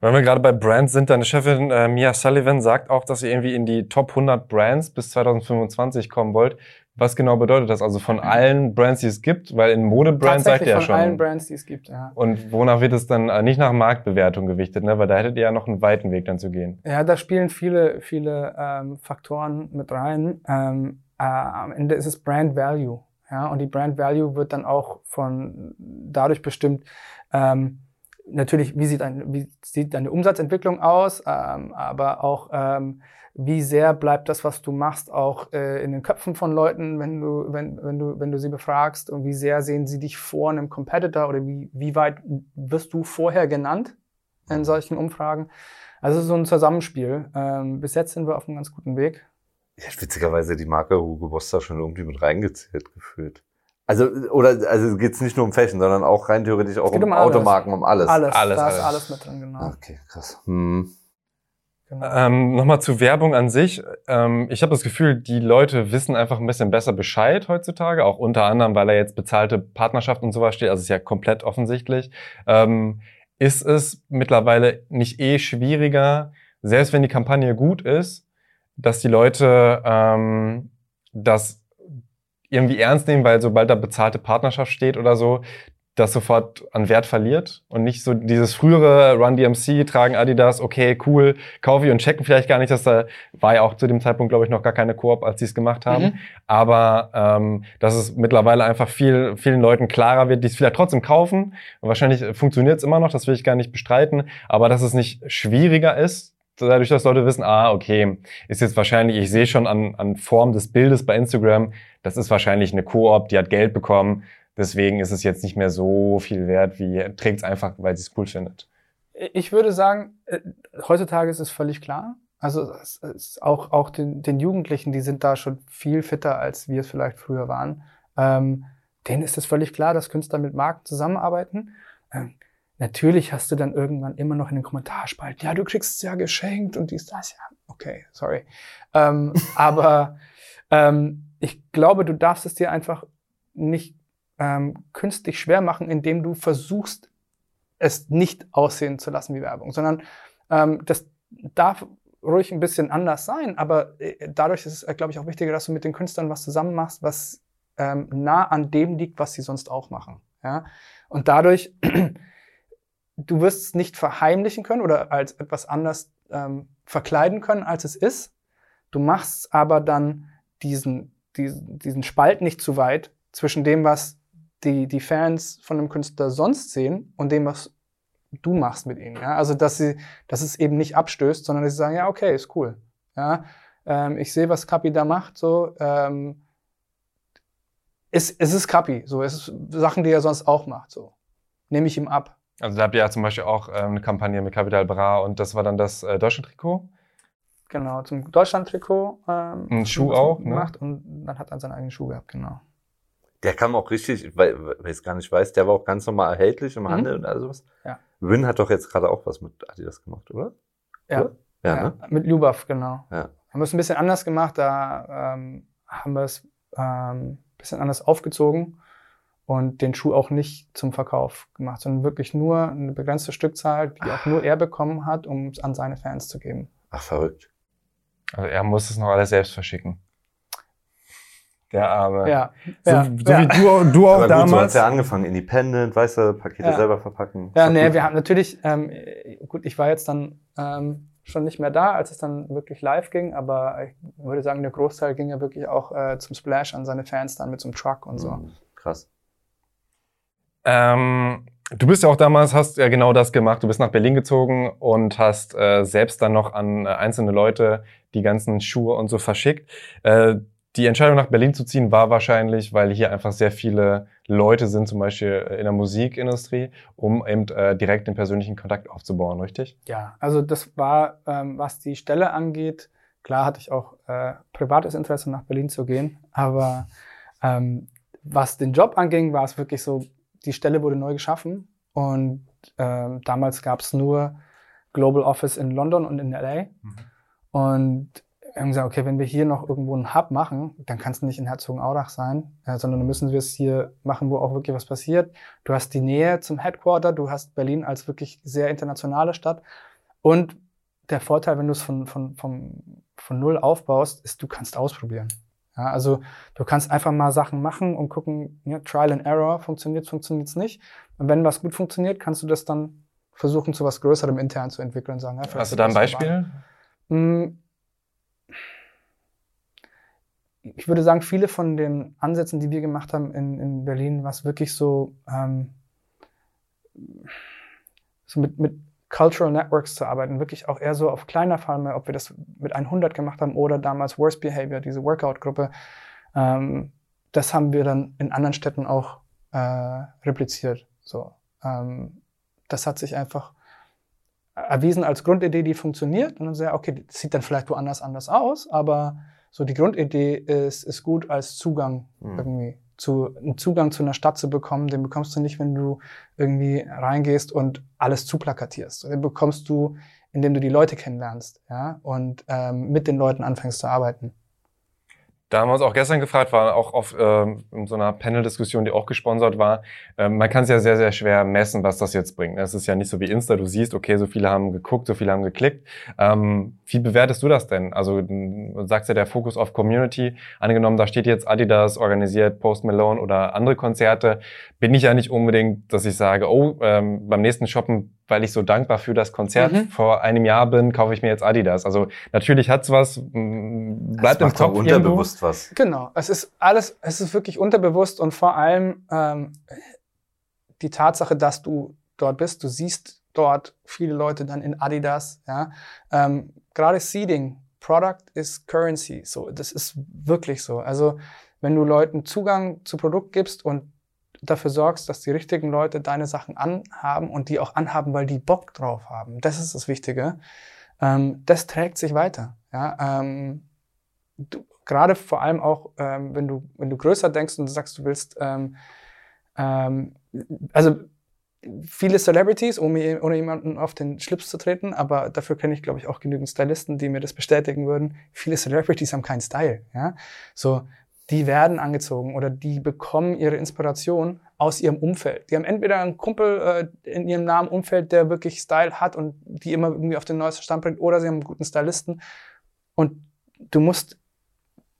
S1: Wenn wir gerade bei Brands sind, deine Chefin äh, Mia Sullivan sagt auch, dass ihr irgendwie in die Top 100 Brands bis 2025 kommen wollt. Was genau bedeutet das? Also von allen Brands, die es gibt, weil in Modebrands seid ihr ja schon.
S2: von allen Brands, die es gibt, ja.
S1: Und wonach wird es dann äh, nicht nach Marktbewertung gewichtet, ne? Weil da hättet ihr ja noch einen weiten Weg dann zu gehen.
S2: Ja, da spielen viele, viele ähm, Faktoren mit rein. Ähm, äh, am Ende ist es Brand Value. Ja, und die Brand Value wird dann auch von dadurch bestimmt, ähm, natürlich, wie sieht, ein, wie sieht deine Umsatzentwicklung aus, ähm, aber auch ähm, wie sehr bleibt das, was du machst, auch äh, in den Köpfen von Leuten, wenn du, wenn, wenn, du, wenn du sie befragst und wie sehr sehen sie dich vor einem Competitor oder wie, wie weit wirst du vorher genannt in solchen Umfragen. Also so ein Zusammenspiel. Ähm, bis jetzt sind wir auf einem ganz guten Weg.
S3: Ich hätte witzigerweise die Marke Hugo Boss da schon irgendwie mit reingezählt gefühlt. Also, oder, also geht's nicht nur um Fashion, sondern auch rein theoretisch auch um, um Automarken, um alles.
S2: Alles, alles, da ist alles mit drin, genau.
S3: Okay, krass. Hm.
S1: Genau. Ähm, Nochmal zu Werbung an sich. Ähm, ich habe das Gefühl, die Leute wissen einfach ein bisschen besser Bescheid heutzutage, auch unter anderem, weil er jetzt bezahlte Partnerschaft und sowas steht. Also ist ja komplett offensichtlich. Ähm, ist es mittlerweile nicht eh schwieriger, selbst wenn die Kampagne gut ist, dass die Leute ähm, das irgendwie ernst nehmen, weil sobald da bezahlte Partnerschaft steht oder so, das sofort an Wert verliert und nicht so dieses frühere Run DMC tragen Adidas, okay, cool, kaufe ich und checken vielleicht gar nicht, dass da war ja auch zu dem Zeitpunkt, glaube ich, noch gar keine Koop, als sie es gemacht haben. Mhm. Aber ähm, dass es mittlerweile einfach viel, vielen Leuten klarer wird, die es vielleicht trotzdem kaufen. Und wahrscheinlich funktioniert es immer noch, das will ich gar nicht bestreiten, aber dass es nicht schwieriger ist, dadurch, dass Leute wissen, ah, okay, ist jetzt wahrscheinlich, ich sehe schon an, an Form des Bildes bei Instagram, das ist wahrscheinlich eine Koop, die hat Geld bekommen, Deswegen ist es jetzt nicht mehr so viel wert, wie trägt es einfach, weil sie es cool findet.
S2: Ich würde sagen, äh, heutzutage ist es völlig klar. Also auch, auch den, den Jugendlichen, die sind da schon viel fitter, als wir es vielleicht früher waren. Ähm, denen ist es völlig klar, dass Künstler mit Marken zusammenarbeiten. Ähm, natürlich hast du dann irgendwann immer noch in den Kommentarspalten, ja, du kriegst es ja geschenkt und dies, das, ja, okay, sorry. Ähm, aber ähm, ich glaube, du darfst es dir einfach nicht ähm, künstlich schwer machen, indem du versuchst, es nicht aussehen zu lassen wie Werbung, sondern ähm, das darf ruhig ein bisschen anders sein, aber äh, dadurch ist es, äh, glaube ich, auch wichtiger, dass du mit den Künstlern was zusammen machst, was ähm, nah an dem liegt, was sie sonst auch machen. Ja? Und dadurch, du wirst es nicht verheimlichen können oder als etwas anders ähm, verkleiden können, als es ist. Du machst aber dann diesen, diesen, diesen Spalt nicht zu weit zwischen dem, was die, die Fans von einem Künstler sonst sehen und dem, was du machst mit ihnen. Ja? Also, dass sie, dass es eben nicht abstößt, sondern dass sie sagen, ja, okay, ist cool. Ja? Ähm, ich sehe, was Kapi da macht, so, ähm, es, es ist Kapi, so, es ist Sachen, die er sonst auch macht, so. Nehme ich ihm ab.
S1: Also da habt ihr ja zum Beispiel auch ähm, eine Kampagne mit Capital Bra und das war dann das äh, Deutschland-Trikot.
S2: Genau, zum Deutschland-Trikot ähm,
S1: Ein Schuh auch,
S2: ne? gemacht ne? und dann hat er seinen eigenen Schuh gehabt, genau.
S3: Der kam auch richtig, weil, ich es gar nicht weiß, der war auch ganz normal erhältlich im mhm. Handel und all sowas.
S2: Ja.
S3: Win hat doch jetzt gerade auch was mit Adidas gemacht, oder?
S2: Ja.
S3: Oder? Ja,
S2: ja,
S3: ne?
S2: mit Lubaf, genau.
S3: Ja.
S2: Haben wir es ein bisschen anders gemacht, da ähm, haben wir es ähm, ein bisschen anders aufgezogen und den Schuh auch nicht zum Verkauf gemacht, sondern wirklich nur eine begrenzte Stückzahl, die auch nur er bekommen hat, um es an seine Fans zu geben.
S3: Ach, verrückt.
S1: Also er muss es noch alles selbst verschicken. Der Arme.
S2: Ja.
S1: So,
S2: ja.
S1: so ja. wie du, du auch Aber gut, damals.
S3: So hat's ja angefangen, Independent, weißt du, Pakete ja. selber verpacken.
S2: Ja, nee, gut. wir haben natürlich, ähm, gut, ich war jetzt dann ähm, schon nicht mehr da, als es dann wirklich live ging, aber ich würde sagen, der Großteil ging ja wirklich auch äh, zum Splash an seine Fans dann mit so einem Truck und so. Mhm.
S3: Krass.
S1: Ähm, du bist ja auch damals, hast ja genau das gemacht. Du bist nach Berlin gezogen und hast äh, selbst dann noch an äh, einzelne Leute die ganzen Schuhe und so verschickt. Äh, die Entscheidung nach Berlin zu ziehen war wahrscheinlich, weil hier einfach sehr viele Leute sind, zum Beispiel in der Musikindustrie, um eben äh, direkt den persönlichen Kontakt aufzubauen, richtig?
S2: Ja, also das war, ähm, was die Stelle angeht, klar hatte ich auch äh, privates Interesse, nach Berlin zu gehen, aber ähm, was den Job anging, war es wirklich so, die Stelle wurde neu geschaffen und ähm, damals gab es nur Global Office in London und in LA. Mhm. Und haben gesagt, okay, wenn wir hier noch irgendwo einen Hub machen, dann kann es nicht in Herzogenaurach sein, äh, sondern dann müssen wir es hier machen, wo auch wirklich was passiert. Du hast die Nähe zum Headquarter, du hast Berlin als wirklich sehr internationale Stadt. Und der Vorteil, wenn du es von, von, von, von null aufbaust, ist, du kannst ausprobieren. Ja, also du kannst einfach mal Sachen machen und gucken, ja, Trial and Error, funktioniert, funktioniert es nicht. Und wenn was gut funktioniert, kannst du das dann versuchen, zu was Größerem intern zu entwickeln sagen,
S1: ja, Hast du da ein Beispiel?
S2: Hm, ich würde sagen, viele von den Ansätzen, die wir gemacht haben in, in Berlin, was wirklich so ähm, so mit, mit Cultural Networks zu arbeiten, wirklich auch eher so auf kleiner Farme, ob wir das mit 100 gemacht haben oder damals Worst Behavior, diese Workout-Gruppe, ähm, das haben wir dann in anderen Städten auch äh, repliziert. So, ähm, das hat sich einfach erwiesen als Grundidee, die funktioniert. Und dann sehr, okay, das sieht dann vielleicht woanders anders aus, aber so die Grundidee ist, ist gut als Zugang mhm. irgendwie zu, einen Zugang zu einer Stadt zu bekommen, den bekommst du nicht, wenn du irgendwie reingehst und alles zuplakatierst. Den bekommst du, indem du die Leute kennenlernst, ja, und ähm, mit den Leuten anfängst zu arbeiten.
S1: Da haben wir uns auch gestern gefragt, war auch auf ähm, in so einer Panel-Diskussion, die auch gesponsert war. Ähm, man kann es ja sehr, sehr schwer messen, was das jetzt bringt. Es ist ja nicht so wie Insta, du siehst, okay, so viele haben geguckt, so viele haben geklickt. Ähm, wie bewertest du das denn? Also du sagst ja, der Fokus auf Community. Angenommen, da steht jetzt Adidas, organisiert Post Malone oder andere Konzerte, bin ich ja nicht unbedingt, dass ich sage, oh, ähm, beim nächsten Shoppen weil ich so dankbar für das Konzert mhm. vor einem Jahr bin, kaufe ich mir jetzt Adidas. Also natürlich hat's was, bleibt im Kopf
S3: unterbewusst irgendwo. was.
S2: Genau, es ist alles, es ist wirklich unterbewusst und vor allem ähm, die Tatsache, dass du dort bist, du siehst dort viele Leute dann in Adidas. Ja, ähm, gerade Seeding, Product is Currency. So, das ist wirklich so. Also wenn du Leuten Zugang zu Produkt gibst und dafür sorgst, dass die richtigen Leute deine Sachen anhaben und die auch anhaben, weil die Bock drauf haben. Das ist das Wichtige. Ähm, das trägt sich weiter. Ja, ähm, du, gerade vor allem auch, ähm, wenn du wenn du größer denkst und du sagst, du willst, ähm, ähm, also viele Celebrities, ohne, ohne jemanden auf den Schlips zu treten, aber dafür kenne ich, glaube ich, auch genügend Stylisten, die mir das bestätigen würden. Viele Celebrities haben keinen Style. Ja? So, die werden angezogen oder die bekommen ihre Inspiration aus ihrem Umfeld. Die haben entweder einen Kumpel äh, in ihrem nahen Umfeld, der wirklich Style hat und die immer irgendwie auf den neuesten Stand bringt, oder sie haben einen guten Stylisten. Und du musst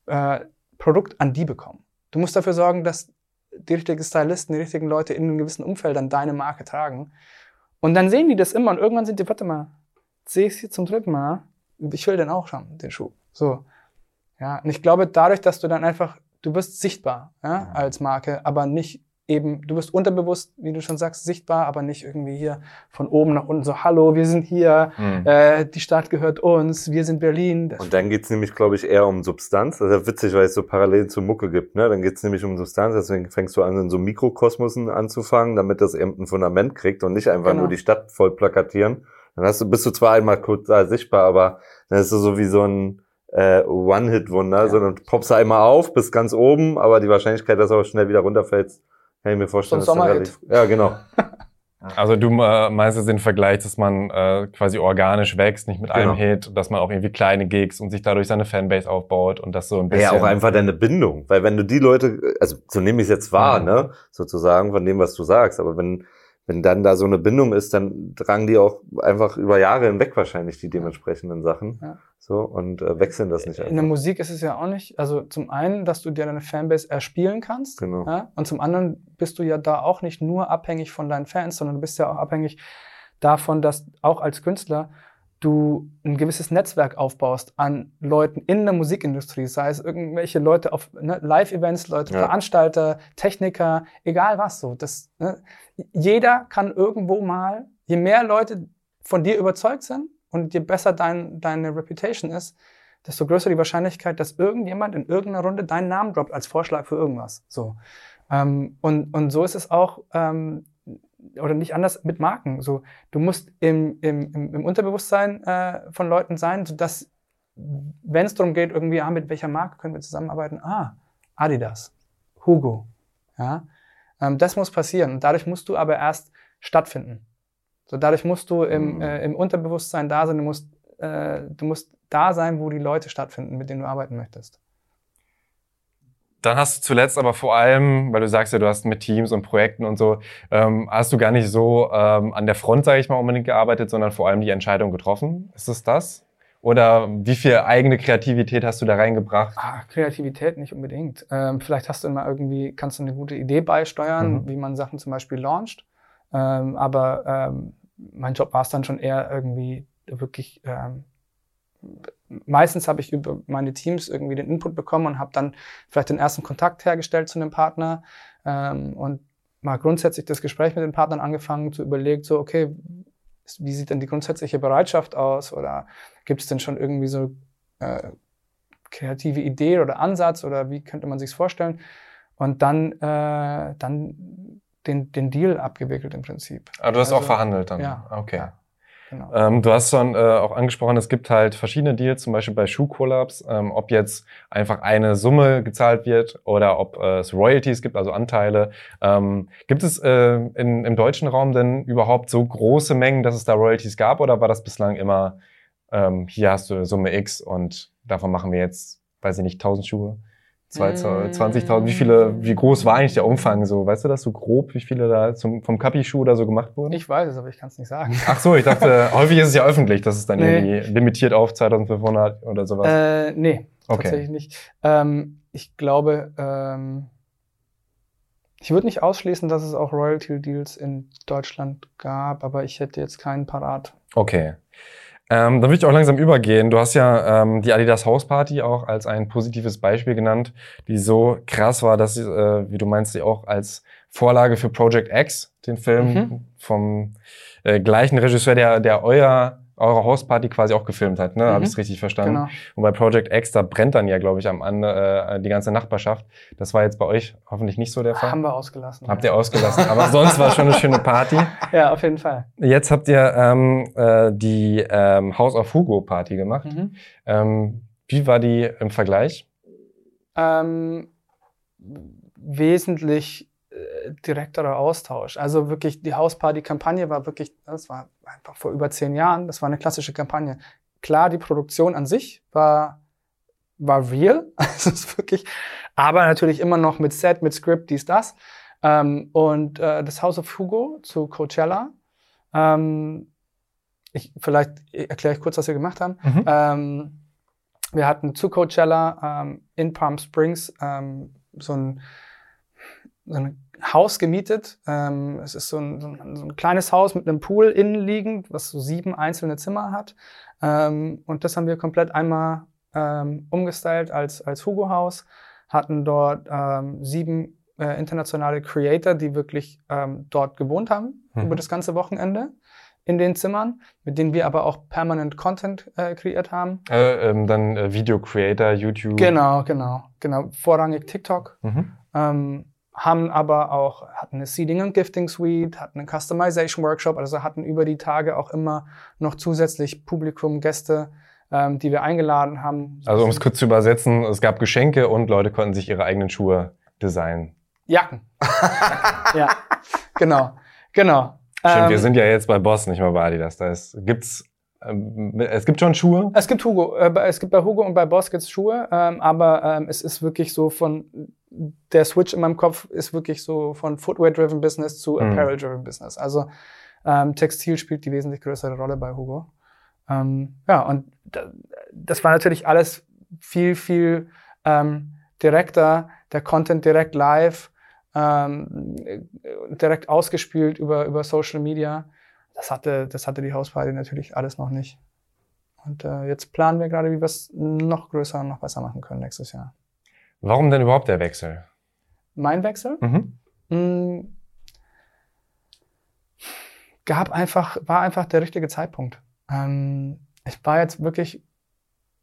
S2: äh, Produkt an die bekommen. Du musst dafür sorgen, dass die richtigen Stylisten, die richtigen Leute in einem gewissen Umfeld dann deine Marke tragen. Und dann sehen die das immer und irgendwann sind die, warte mal, sehe ich es hier zum dritten Mal, ich will den auch schon, den Schuh. So. Ja, und ich glaube, dadurch, dass du dann einfach, du wirst sichtbar ja, als Marke, aber nicht eben, du wirst unterbewusst, wie du schon sagst, sichtbar, aber nicht irgendwie hier von oben nach unten so, hallo, wir sind hier, mhm. äh, die Stadt gehört uns, wir sind Berlin.
S3: Das und dann geht's nämlich, glaube ich, eher um Substanz. Das ist ja witzig, weil es so Parallelen zur Mucke gibt. Ne? Dann geht's nämlich um Substanz, deswegen fängst du an, in so Mikrokosmosen anzufangen, damit das eben ein Fundament kriegt und nicht einfach genau. nur die Stadt voll plakatieren. Dann hast du, bist du zwar einmal kurz da sichtbar, aber dann ist du so wie so ein äh, One-Hit-Wunder, ja. sondern poppst da einmal auf, bis ganz oben, aber die Wahrscheinlichkeit, dass du auch schnell wieder runterfällst, kann ich mir vorstellen.
S2: So relativ,
S3: ja, genau.
S1: Also du äh, meinst jetzt den Vergleich, dass man äh, quasi organisch wächst, nicht mit genau. einem Hit, dass man auch irgendwie kleine Gigs und sich dadurch seine Fanbase aufbaut und das so ein bisschen.
S3: Ja, auch einfach deine Bindung, weil wenn du die Leute, also so nehme ich es jetzt wahr, mhm. ne, sozusagen von dem, was du sagst, aber wenn wenn dann da so eine Bindung ist, dann tragen die auch einfach über Jahre hinweg wahrscheinlich die dementsprechenden Sachen. Ja. So und äh, wechseln das nicht
S2: einfach. In der Musik ist es ja auch nicht. Also zum einen, dass du dir deine Fanbase erspielen kannst. Genau. Ja? Und zum anderen bist du ja da auch nicht nur abhängig von deinen Fans, sondern du bist ja auch abhängig davon, dass auch als Künstler du ein gewisses Netzwerk aufbaust an Leuten in der Musikindustrie, sei es irgendwelche Leute auf ne, Live-Events, Leute, ja. Veranstalter, Techniker, egal was so. Das, ne, jeder kann irgendwo mal, je mehr Leute von dir überzeugt sind und je besser dein, deine Reputation ist, desto größer die Wahrscheinlichkeit, dass irgendjemand in irgendeiner Runde deinen Namen droppt als Vorschlag für irgendwas. So. Ähm, und, und so ist es auch ähm, oder nicht anders mit Marken. So, du musst im, im, im Unterbewusstsein äh, von Leuten sein, sodass, wenn es darum geht, irgendwie, ah, mit welcher Marke können wir zusammenarbeiten? Ah, Adidas, Hugo. Ja, ähm, das muss passieren. Und dadurch musst du aber erst stattfinden. So, dadurch musst du im, mhm. äh, im Unterbewusstsein da sein. Du musst, äh, du musst da sein, wo die Leute stattfinden, mit denen du arbeiten möchtest.
S1: Dann hast du zuletzt aber vor allem, weil du sagst ja, du hast mit Teams und Projekten und so, ähm, hast du gar nicht so ähm, an der Front, sage ich mal, unbedingt gearbeitet, sondern vor allem die Entscheidung getroffen. Ist es das? Oder wie viel eigene Kreativität hast du da reingebracht?
S2: Ah, Kreativität nicht unbedingt. Ähm, vielleicht hast du immer irgendwie, kannst du eine gute Idee beisteuern, mhm. wie man Sachen zum Beispiel launcht. Ähm, aber ähm, mein Job war es dann schon eher irgendwie wirklich ähm, meistens habe ich über meine Teams irgendwie den Input bekommen und habe dann vielleicht den ersten Kontakt hergestellt zu einem Partner ähm, und mal grundsätzlich das Gespräch mit den Partnern angefangen, zu überlegen, so, okay, wie sieht denn die grundsätzliche Bereitschaft aus? Oder gibt es denn schon irgendwie so äh, kreative Idee oder Ansatz oder wie könnte man sich vorstellen? Und dann, äh, dann den, den Deal abgewickelt im Prinzip.
S1: Ah, du hast also, auch verhandelt dann? Ja. Okay. Ja. Genau. Ähm, du hast schon äh, auch angesprochen, es gibt halt verschiedene Deals, zum Beispiel bei Shoe Collabs, ähm, ob jetzt einfach eine Summe gezahlt wird oder ob äh, es Royalties gibt, also Anteile. Ähm, gibt es äh, in, im deutschen Raum denn überhaupt so große Mengen, dass es da Royalties gab oder war das bislang immer, ähm, hier hast du Summe X und davon machen wir jetzt, weiß ich nicht, 1000 Schuhe? 20.000, wie viele, wie groß war eigentlich der Umfang so? Weißt du das so grob, wie viele da zum, vom Kapi-Schuh oder so gemacht wurden?
S2: Ich weiß es, aber ich kann es nicht sagen.
S1: Ach so, ich dachte, häufig ist es ja öffentlich, dass es dann nee. irgendwie limitiert auf 2500 oder sowas.
S2: Äh, nee, okay. tatsächlich nicht. Ähm, ich glaube, ähm, ich würde nicht ausschließen, dass es auch Royalty-Deals in Deutschland gab, aber ich hätte jetzt keinen parat.
S1: Okay. Ähm, dann würde ich auch langsam übergehen. Du hast ja ähm, die Adidas House Party auch als ein positives Beispiel genannt, die so krass war, dass sie, äh, wie du meinst, sie auch als Vorlage für Project X, den Film mhm. vom äh, gleichen Regisseur, der, der euer eure Hausparty quasi auch gefilmt hat, ne? Mhm. Habe ich es richtig verstanden? Genau. Und bei Project X, da brennt dann ja, glaube ich, am Ende äh, die ganze Nachbarschaft. Das war jetzt bei euch hoffentlich nicht so der Fall.
S2: Haben wir ausgelassen.
S1: Habt ja. ihr ausgelassen. Aber sonst war es schon eine schöne Party.
S2: Ja, auf jeden Fall.
S1: Jetzt habt ihr ähm, äh, die ähm, House of Hugo Party gemacht. Mhm. Ähm, wie war die im Vergleich?
S2: Ähm, wesentlich äh, direkterer Austausch. Also wirklich, die Hausparty-Kampagne war wirklich, das war einfach vor über zehn Jahren, das war eine klassische Kampagne. Klar, die Produktion an sich war, war real, also ist wirklich, aber natürlich immer noch mit Set, mit Script, dies, das. Ähm, und äh, das House of Hugo zu Coachella, ähm, ich, vielleicht erkläre ich kurz, was wir gemacht haben. Mhm. Ähm, wir hatten zu Coachella ähm, in Palm Springs ähm, so ein so ein Haus gemietet. Ähm, es ist so ein, so, ein, so ein, kleines Haus mit einem Pool innen liegend, was so sieben einzelne Zimmer hat. Ähm, und das haben wir komplett einmal ähm, umgestylt als, als Hugo-Haus, hatten dort ähm, sieben äh, internationale Creator, die wirklich ähm, dort gewohnt haben mhm. über das ganze Wochenende in den Zimmern, mit denen wir aber auch permanent Content äh, kreiert haben.
S1: Äh, ähm, dann äh, Video Creator, YouTube.
S2: Genau, genau, genau. Vorrangig TikTok. Mhm. Ähm, haben aber auch, hatten eine Seeding und Gifting Suite, hatten einen Customization Workshop, also hatten über die Tage auch immer noch zusätzlich Publikum, Gäste, ähm, die wir eingeladen haben.
S1: Also um es kurz zu übersetzen, es gab Geschenke und Leute konnten sich ihre eigenen Schuhe designen.
S2: Jacken. ja, genau, genau.
S1: Stimmt, ähm, wir sind ja jetzt bei Boss, nicht mal bei Adidas. Da ist, gibt's ähm, es gibt schon Schuhe?
S2: Es gibt Hugo. Äh, es gibt bei Hugo und bei Boss gibt's Schuhe, ähm, aber ähm, es ist wirklich so von der Switch in meinem Kopf ist wirklich so von Footwear-driven Business zu mhm. Apparel-driven Business. Also ähm, Textil spielt die wesentlich größere Rolle bei Hugo. Ähm, ja, und das war natürlich alles viel, viel ähm, direkter, der Content direkt live, ähm, direkt ausgespielt über, über Social Media. Das hatte, das hatte die Hausparty natürlich alles noch nicht. Und äh, jetzt planen wir gerade, wie wir es noch größer und noch besser machen können nächstes Jahr.
S1: Warum denn überhaupt der Wechsel?
S2: Mein Wechsel? Mhm. Mhm. Gab einfach, war einfach der richtige Zeitpunkt. Ähm, ich war jetzt wirklich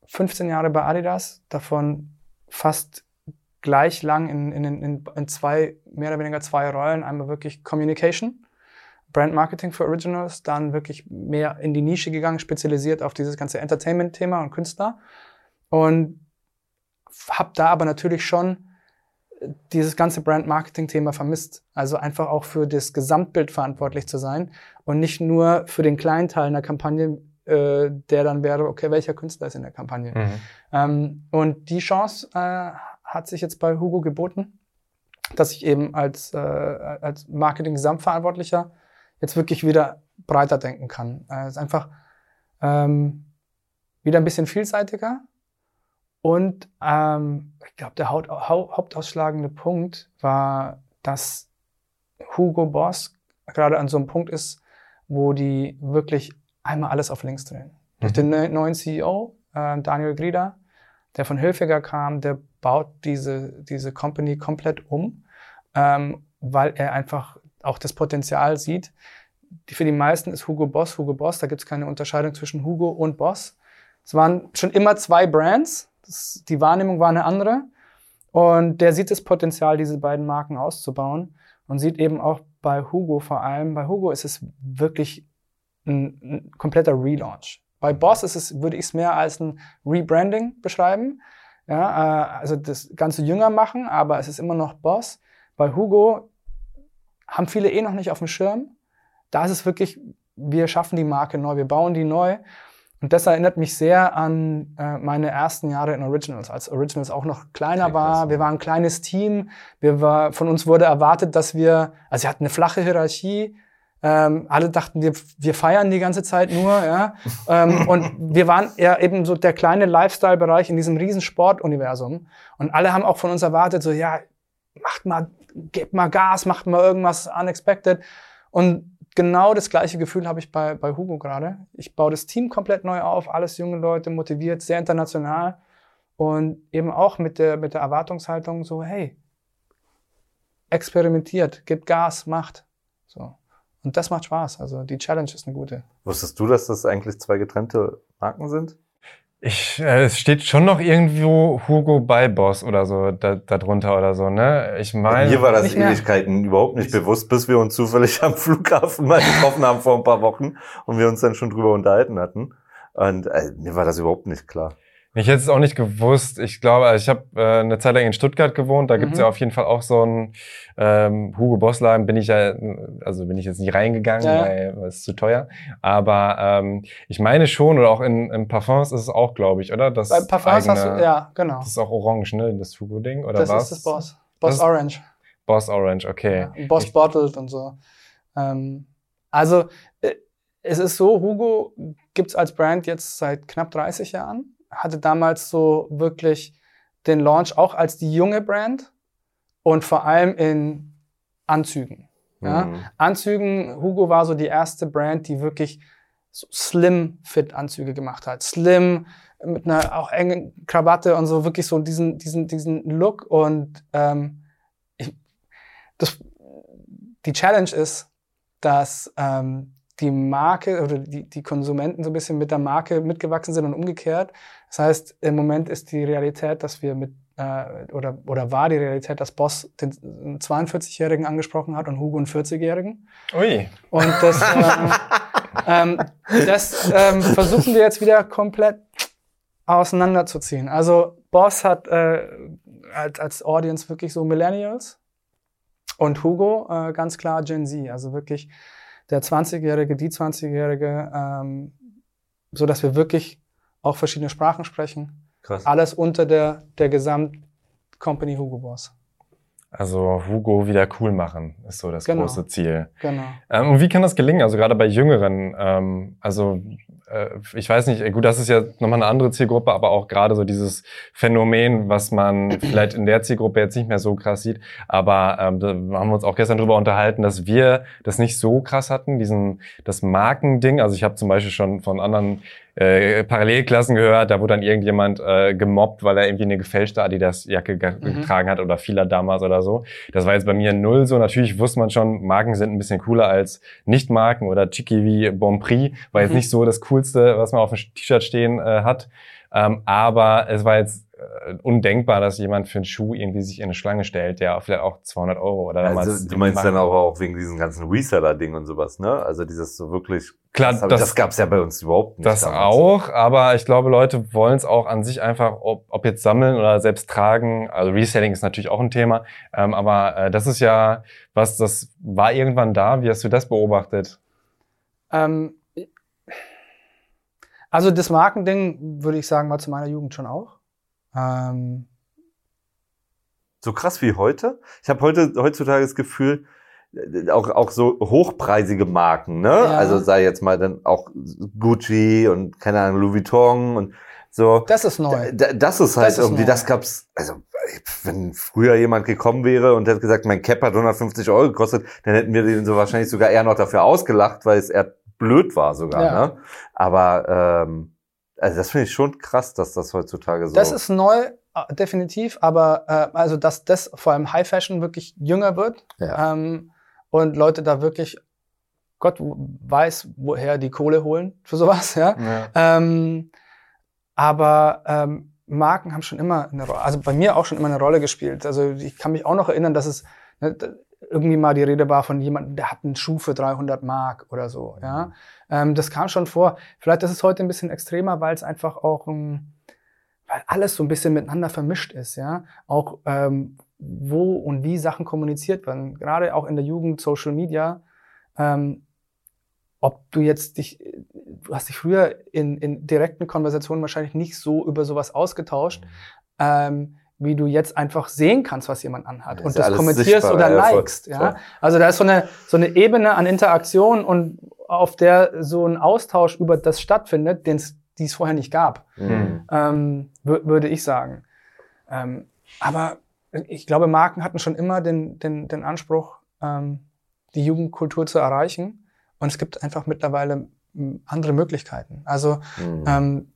S2: 15 Jahre bei Adidas, davon fast gleich lang in, in, in, in zwei, mehr oder weniger zwei Rollen. Einmal wirklich Communication Brand Marketing für Originals, dann wirklich mehr in die Nische gegangen, spezialisiert auf dieses ganze Entertainment-Thema und Künstler. Und habe da aber natürlich schon dieses ganze Brand Marketing-Thema vermisst. Also einfach auch für das Gesamtbild verantwortlich zu sein und nicht nur für den kleinen Teil einer Kampagne, äh, der dann wäre, okay, welcher Künstler ist in der Kampagne. Mhm. Ähm, und die Chance äh, hat sich jetzt bei Hugo geboten, dass ich eben als, äh, als Marketing-Gesamtverantwortlicher jetzt wirklich wieder breiter denken kann. Es ist einfach ähm, wieder ein bisschen vielseitiger. Und ähm, ich glaube, der Haupt, hauptausschlagende Punkt war, dass Hugo Boss gerade an so einem Punkt ist, wo die wirklich einmal alles auf links drehen. Mhm. Durch den neuen CEO, äh, Daniel Grieder, der von Hilfiger kam, der baut diese, diese Company komplett um, ähm, weil er einfach auch das Potenzial sieht, die, für die meisten ist Hugo Boss Hugo Boss. Da gibt es keine Unterscheidung zwischen Hugo und Boss. Es waren schon immer zwei Brands. Das, die Wahrnehmung war eine andere. Und der sieht das Potenzial, diese beiden Marken auszubauen und sieht eben auch bei Hugo vor allem, bei Hugo ist es wirklich ein, ein kompletter Relaunch. Bei Boss ist es, würde ich es mehr als ein Rebranding beschreiben. Ja, äh, also das Ganze jünger machen, aber es ist immer noch Boss. Bei Hugo haben viele eh noch nicht auf dem Schirm. Da ist es wirklich, wir schaffen die Marke neu, wir bauen die neu. Und das erinnert mich sehr an äh, meine ersten Jahre in Originals, als Originals auch noch kleiner war. Wir waren ein kleines Team. Wir war, von uns wurde erwartet, dass wir, also wir hatten eine flache Hierarchie. Ähm, alle dachten, wir, wir feiern die ganze Zeit nur. Ja? ähm, und wir waren ja eben so der kleine Lifestyle-Bereich in diesem riesen Sportuniversum. Und alle haben auch von uns erwartet, so ja, macht mal, gebt mal Gas, macht mal irgendwas unexpected. Und genau das gleiche Gefühl habe ich bei, bei Hugo gerade. Ich baue das Team komplett neu auf, alles junge Leute, motiviert, sehr international und eben auch mit der, mit der Erwartungshaltung so, hey, experimentiert, gibt Gas, macht. So. Und das macht Spaß. Also die Challenge ist eine gute.
S3: Wusstest du, dass das eigentlich zwei getrennte Marken sind?
S1: Ich, äh, es steht schon noch irgendwo Hugo bei Boss oder so da, da drunter oder so, ne? Ich meine.
S3: Mir war das Ewigkeiten überhaupt nicht bewusst, bis wir uns zufällig am Flughafen mal getroffen haben vor ein paar Wochen und wir uns dann schon drüber unterhalten hatten. Und äh, mir war das überhaupt nicht klar.
S1: Ich hätte es auch nicht gewusst. Ich glaube, also ich habe äh, eine Zeit lang in Stuttgart gewohnt. Da mhm. gibt's ja auf jeden Fall auch so ein ähm, Hugo Boss Laden. Bin ich ja, also bin ich jetzt nicht reingegangen, ja. weil es ist zu teuer. Aber ähm, ich meine schon, oder auch in, in Parfums ist es auch, glaube ich, oder?
S2: Das Bei Parfums eigene, hast du, ja, genau.
S1: Das ist auch orange, ne? Das Hugo Ding oder
S2: das
S1: was?
S2: Das ist das Boss. Boss das Orange.
S1: Boss Orange, okay.
S2: Ja, Boss ich, Bottled und so. Ähm, also äh, es ist so, Hugo gibt's als Brand jetzt seit knapp 30 Jahren hatte damals so wirklich den Launch auch als die junge Brand und vor allem in Anzügen. Ja? Mhm. Anzügen, Hugo war so die erste Brand, die wirklich so slim fit Anzüge gemacht hat. Slim, mit einer auch engen Krawatte und so wirklich so diesen, diesen, diesen Look. Und ähm, ich, das, die Challenge ist, dass ähm, die Marke oder die, die Konsumenten so ein bisschen mit der Marke mitgewachsen sind und umgekehrt. Das heißt, im Moment ist die Realität, dass wir mit äh, oder, oder war die Realität, dass Boss den 42-Jährigen angesprochen hat und Hugo einen 40-Jährigen.
S1: Ui.
S2: Und das, ähm, ähm, das ähm, versuchen wir jetzt wieder komplett auseinanderzuziehen. Also Boss hat äh, als, als Audience wirklich so Millennials und Hugo äh, ganz klar Gen Z. Also wirklich der 20-Jährige, die 20-Jährige, ähm, so dass wir wirklich auch verschiedene Sprachen sprechen. Krass. Alles unter der, der Gesamt-Company Hugo Boss.
S1: Also Hugo wieder cool machen, ist so das
S2: genau.
S1: große Ziel.
S2: Genau.
S1: Ähm, und wie kann das gelingen? Also gerade bei Jüngeren, ähm, also äh, ich weiß nicht, gut, das ist ja nochmal eine andere Zielgruppe, aber auch gerade so dieses Phänomen, was man vielleicht in der Zielgruppe jetzt nicht mehr so krass sieht. Aber ähm, da haben wir uns auch gestern drüber unterhalten, dass wir das nicht so krass hatten, diesen das Markending. Also ich habe zum Beispiel schon von anderen äh, Parallelklassen gehört, da wurde dann irgendjemand äh, gemobbt, weil er irgendwie eine gefälschte Adidas-Jacke ge mhm. getragen hat oder vieler damals oder so. Das war jetzt bei mir null so. Natürlich wusste man schon, Marken sind ein bisschen cooler als Nicht-Marken oder Chicky wie Bonprix. War jetzt mhm. nicht so das Coolste, was man auf dem T-Shirt stehen äh, hat. Ähm, aber es war jetzt undenkbar, dass jemand für einen Schuh irgendwie sich in eine Schlange stellt, der vielleicht auch 200 Euro oder
S3: damals. Also, du meinst dann auch, auch wegen diesen ganzen Reseller-Ding und sowas, ne? Also dieses so wirklich.
S1: Klar,
S3: das, das, das gab es ja bei uns überhaupt nicht.
S1: Das damals. auch, aber ich glaube, Leute wollen es auch an sich einfach, ob, ob jetzt sammeln oder selbst tragen. Also Reselling ist natürlich auch ein Thema, ähm, aber äh, das ist ja was, das war irgendwann da. Wie hast du das beobachtet?
S2: Ähm, also das Markending würde ich sagen, war zu meiner Jugend schon auch. Ähm,
S3: so krass wie heute. Ich habe heute heutzutage das Gefühl, auch auch so hochpreisige Marken, ne? Ja. Also sei jetzt mal dann auch Gucci und keine Ahnung Louis Vuitton und so.
S2: Das ist neu.
S3: Da, das ist halt das irgendwie, ist das gab's. Also wenn früher jemand gekommen wäre und hätte gesagt, mein Cap hat 150 Euro gekostet, dann hätten wir den so wahrscheinlich sogar eher noch dafür ausgelacht, weil es eher blöd war sogar. Ja. Ne? Aber ähm, also das finde ich schon krass, dass das heutzutage so.
S2: Das ist neu, äh, definitiv, aber äh, also dass das vor allem High Fashion wirklich jünger wird ja. ähm, und Leute da wirklich Gott weiß, woher die Kohle holen für sowas. Ja. ja. Ähm, aber ähm, Marken haben schon immer eine Rolle, also bei mir auch schon immer eine Rolle gespielt. Also ich kann mich auch noch erinnern, dass es ne, irgendwie mal die Rede war von jemandem, der hat einen Schuh für 300 Mark oder so. Ja, mhm. ähm, das kam schon vor. Vielleicht ist es heute ein bisschen extremer, weil es einfach auch, ähm, weil alles so ein bisschen miteinander vermischt ist. Ja, auch ähm, wo und wie Sachen kommuniziert werden. Gerade auch in der Jugend, Social Media. Ähm, ob du jetzt dich, du hast dich früher in, in direkten Konversationen wahrscheinlich nicht so über sowas ausgetauscht, mhm. Ähm, wie du jetzt einfach sehen kannst, was jemand anhat ja, und das kommentierst oder ja, likest. Voll, ja? Also da ist so eine, so eine Ebene an Interaktion und auf der so ein Austausch über das stattfindet, den die es vorher nicht gab, mhm. ähm, würde ich sagen. Ähm, aber ich glaube, Marken hatten schon immer den, den, den Anspruch, ähm, die Jugendkultur zu erreichen. Und es gibt einfach mittlerweile andere Möglichkeiten. Also mhm.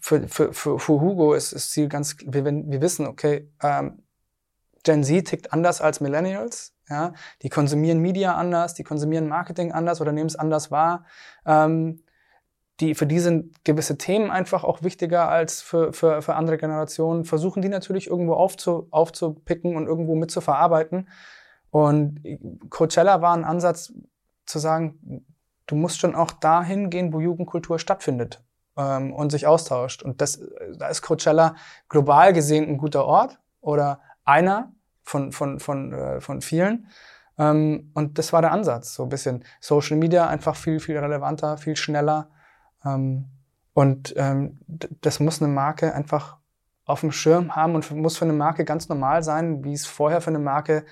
S2: Für, für, für, für Hugo ist das Ziel ganz, wir, wir wissen, okay, ähm, Gen Z tickt anders als Millennials. Ja? Die konsumieren Media anders, die konsumieren Marketing anders oder nehmen es anders wahr. Ähm, die, für die sind gewisse Themen einfach auch wichtiger als für, für, für andere Generationen. Versuchen die natürlich irgendwo aufzu, aufzupicken und irgendwo mitzuverarbeiten. Und Coachella war ein Ansatz zu sagen, du musst schon auch dahin gehen, wo Jugendkultur stattfindet ähm, und sich austauscht. Und das, da ist Coachella global gesehen ein guter Ort oder einer von, von, von, äh, von vielen. Ähm, und das war der Ansatz, so ein bisschen Social Media einfach viel, viel relevanter, viel schneller. Ähm, und ähm, das muss eine Marke einfach auf dem Schirm haben und muss für eine Marke ganz normal sein, wie es vorher für eine Marke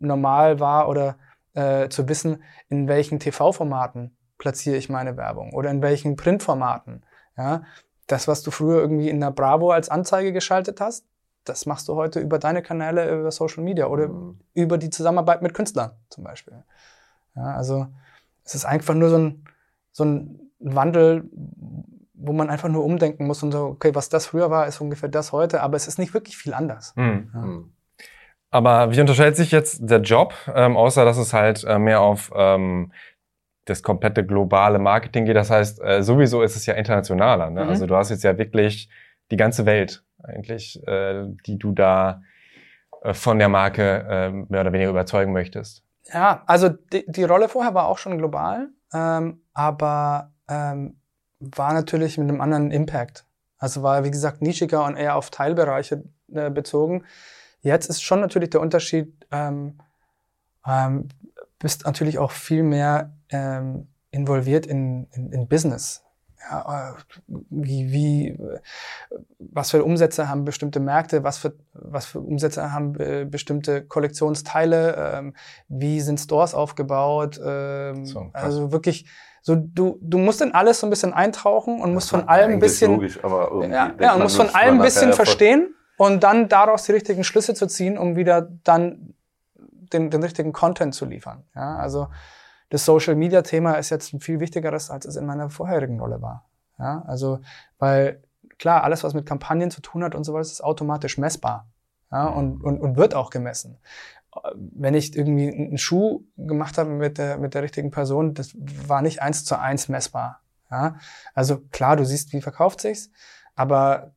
S2: normal war oder äh, zu wissen, in welchen TV-Formaten platziere ich meine Werbung oder in welchen Printformaten. Ja? Das, was du früher irgendwie in der Bravo als Anzeige geschaltet hast, das machst du heute über deine Kanäle, über Social Media oder mhm. über die Zusammenarbeit mit Künstlern zum Beispiel. Ja, also es ist einfach nur so ein, so ein Wandel, wo man einfach nur umdenken muss und so, okay, was das früher war, ist ungefähr das heute, aber es ist nicht wirklich viel anders. Mhm. Ja. Mhm.
S1: Aber wie unterscheidet sich jetzt der Job, ähm, außer dass es halt äh, mehr auf ähm, das komplette globale Marketing geht? Das heißt, äh, sowieso ist es ja internationaler. Ne? Mhm. Also du hast jetzt ja wirklich die ganze Welt eigentlich, äh, die du da äh, von der Marke äh, mehr oder weniger überzeugen möchtest.
S2: Ja, also die, die Rolle vorher war auch schon global, ähm, aber ähm, war natürlich mit einem anderen Impact. Also war, wie gesagt, nischiger und eher auf Teilbereiche bezogen. Jetzt ist schon natürlich der Unterschied, ähm, ähm, bist natürlich auch viel mehr ähm, involviert in, in, in Business. Ja, äh, wie, wie, was für Umsätze haben bestimmte Märkte, was für, was für Umsätze haben äh, bestimmte Kollektionsteile, ähm, wie sind Stores aufgebaut, ähm, so, also wirklich, so du, du musst in alles so ein bisschen eintauchen und musst von allem ein bisschen, logisch, ja, ja, und musst von allem ein bisschen verstehen und dann daraus die richtigen Schlüsse zu ziehen, um wieder dann den, den richtigen Content zu liefern. Ja, also das Social Media Thema ist jetzt ein viel wichtigeres, als es in meiner vorherigen Rolle war. Ja, also, weil klar, alles, was mit Kampagnen zu tun hat und so weiter, ist automatisch messbar. Ja, und, und, und wird auch gemessen. Wenn ich irgendwie einen Schuh gemacht habe mit der, mit der richtigen Person, das war nicht eins zu eins messbar. Ja, also klar, du siehst, wie verkauft sich's, aber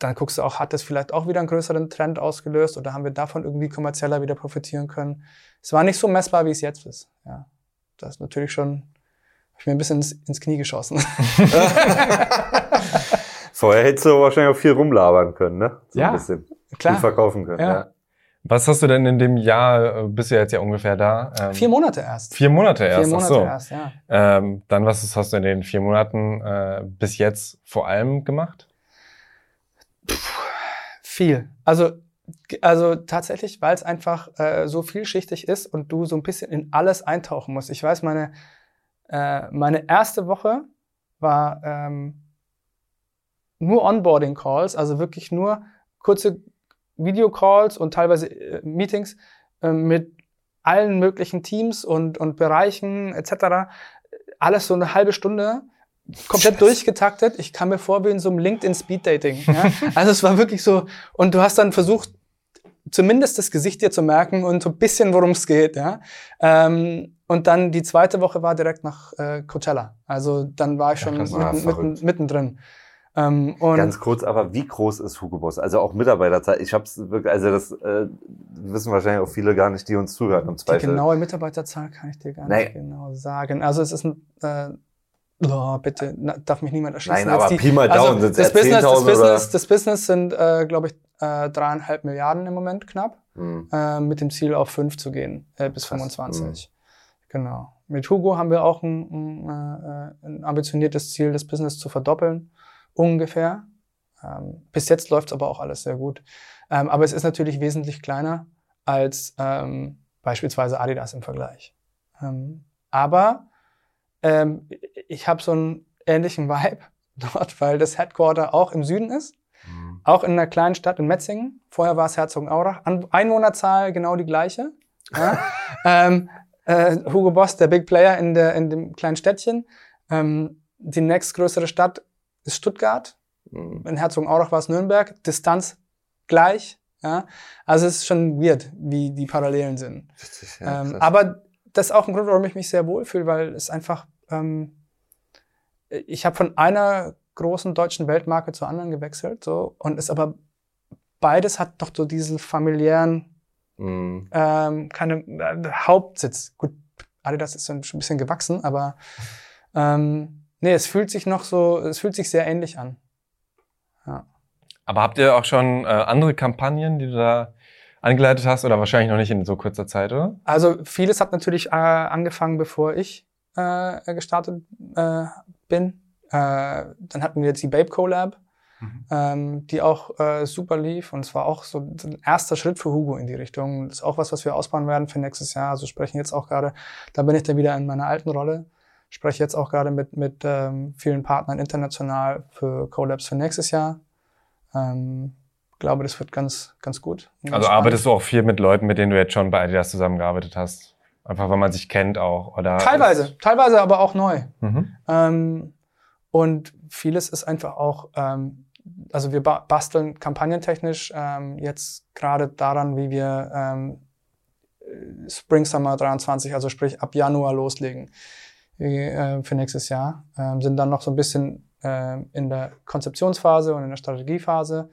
S2: dann guckst du auch, hat das vielleicht auch wieder einen größeren Trend ausgelöst oder haben wir davon irgendwie kommerzieller wieder profitieren können? Es war nicht so messbar, wie es jetzt ist. Ja, das ist natürlich schon, hab ich mir ein bisschen ins, ins Knie geschossen.
S3: Vorher hättest du wahrscheinlich auch viel rumlabern können, ne? So
S2: ja,
S3: ein bisschen.
S2: klar.
S3: Viel verkaufen können, ja. ja.
S1: Was hast du denn in dem Jahr, äh, bist du jetzt ja ungefähr da?
S2: Ähm, vier Monate erst.
S1: Vier Monate erst,
S2: vier Monate
S1: so.
S2: erst, ja.
S1: Ähm, dann was hast du in den vier Monaten äh, bis jetzt vor allem gemacht?
S2: Viel. Also, also tatsächlich, weil es einfach äh, so vielschichtig ist und du so ein bisschen in alles eintauchen musst. Ich weiß, meine, äh, meine erste Woche war ähm, nur Onboarding-Calls, also wirklich nur kurze Videocalls und teilweise äh, Meetings äh, mit allen möglichen Teams und, und Bereichen etc. Alles so eine halbe Stunde komplett durchgetaktet. Ich kam mir vor wie in so einem LinkedIn Speed Dating. Ja? Also es war wirklich so. Und du hast dann versucht, zumindest das Gesicht dir zu merken und so ein bisschen, worum es geht. Ja? Ähm, und dann die zweite Woche war direkt nach äh, Coachella. Also dann war ich schon ja, mitten, mitten, mittendrin.
S3: Ähm, Ganz kurz, aber wie groß ist Hugo Boss? Also auch Mitarbeiterzahl. Ich habe es wirklich, also das äh, wissen wahrscheinlich auch viele gar nicht, die uns zuhören. Im
S2: Zweifel. Die genaue Mitarbeiterzahl kann ich dir gar nicht genau sagen. Also es ist ein äh, Oh, bitte, na, darf mich niemand erschießen.
S3: Nein, aber die, Pi mal also Down sind
S2: das Business, das Business, das Business sind, äh, glaube ich, äh, dreieinhalb Milliarden im Moment knapp, mhm. äh, mit dem Ziel auf fünf zu gehen, äh, bis Krass. 25. Mhm. Genau. Mit Hugo haben wir auch ein, ein, äh, ein ambitioniertes Ziel, das Business zu verdoppeln, ungefähr. Ähm, bis jetzt läuft es aber auch alles sehr gut. Ähm, aber es ist natürlich wesentlich kleiner als ähm, beispielsweise Adidas im Vergleich. Ähm, aber ähm, ich habe so einen ähnlichen Vibe dort, weil das Headquarter auch im Süden ist. Mhm. Auch in einer kleinen Stadt in Metzingen. Vorher war es Herzogenaurach. Einwohnerzahl genau die gleiche. Ja? ähm, äh, Hugo Boss, der Big Player in, der, in dem kleinen Städtchen. Ähm, die nächstgrößere Stadt ist Stuttgart. Mhm. In Herzogenaurach war es Nürnberg. Distanz gleich. Ja? Also es ist schon weird, wie die Parallelen sind. Ja, ähm, aber das ist auch ein Grund, warum ich mich sehr wohlfühle, weil es einfach ähm, ich habe von einer großen deutschen Weltmarke zur anderen gewechselt, so und ist aber beides hat doch so diesen familiären mm. ähm, keine äh, Hauptsitz. Gut, Adidas ist schon ein bisschen gewachsen, aber ähm, nee, es fühlt sich noch so, es fühlt sich sehr ähnlich an.
S1: Ja. Aber habt ihr auch schon äh, andere Kampagnen, die du da angeleitet hast oder wahrscheinlich noch nicht in so kurzer Zeit, oder?
S2: Also vieles hat natürlich äh, angefangen, bevor ich äh, gestartet äh, bin. Äh, dann hatten wir jetzt die Babe Collab, mhm. ähm, die auch äh, super lief. Und es war auch so ein erster Schritt für Hugo in die Richtung. Das ist auch was, was wir ausbauen werden für nächstes Jahr. Also sprechen jetzt auch gerade, da bin ich dann wieder in meiner alten Rolle. Spreche jetzt auch gerade mit, mit ähm, vielen Partnern international für Collabs für nächstes Jahr. Ähm, glaube, das wird ganz, ganz gut.
S1: Also arbeitest du auch viel mit Leuten, mit denen du jetzt schon bei Adidas zusammengearbeitet hast? Einfach weil man sich kennt auch. Oder
S2: teilweise, teilweise aber auch neu. Mhm. Ähm, und vieles ist einfach auch, ähm, also wir ba basteln kampagnentechnisch ähm, jetzt gerade daran, wie wir ähm, Spring Summer 23, also sprich ab Januar loslegen äh, für nächstes Jahr. Ähm, sind dann noch so ein bisschen äh, in der Konzeptionsphase und in der Strategiephase.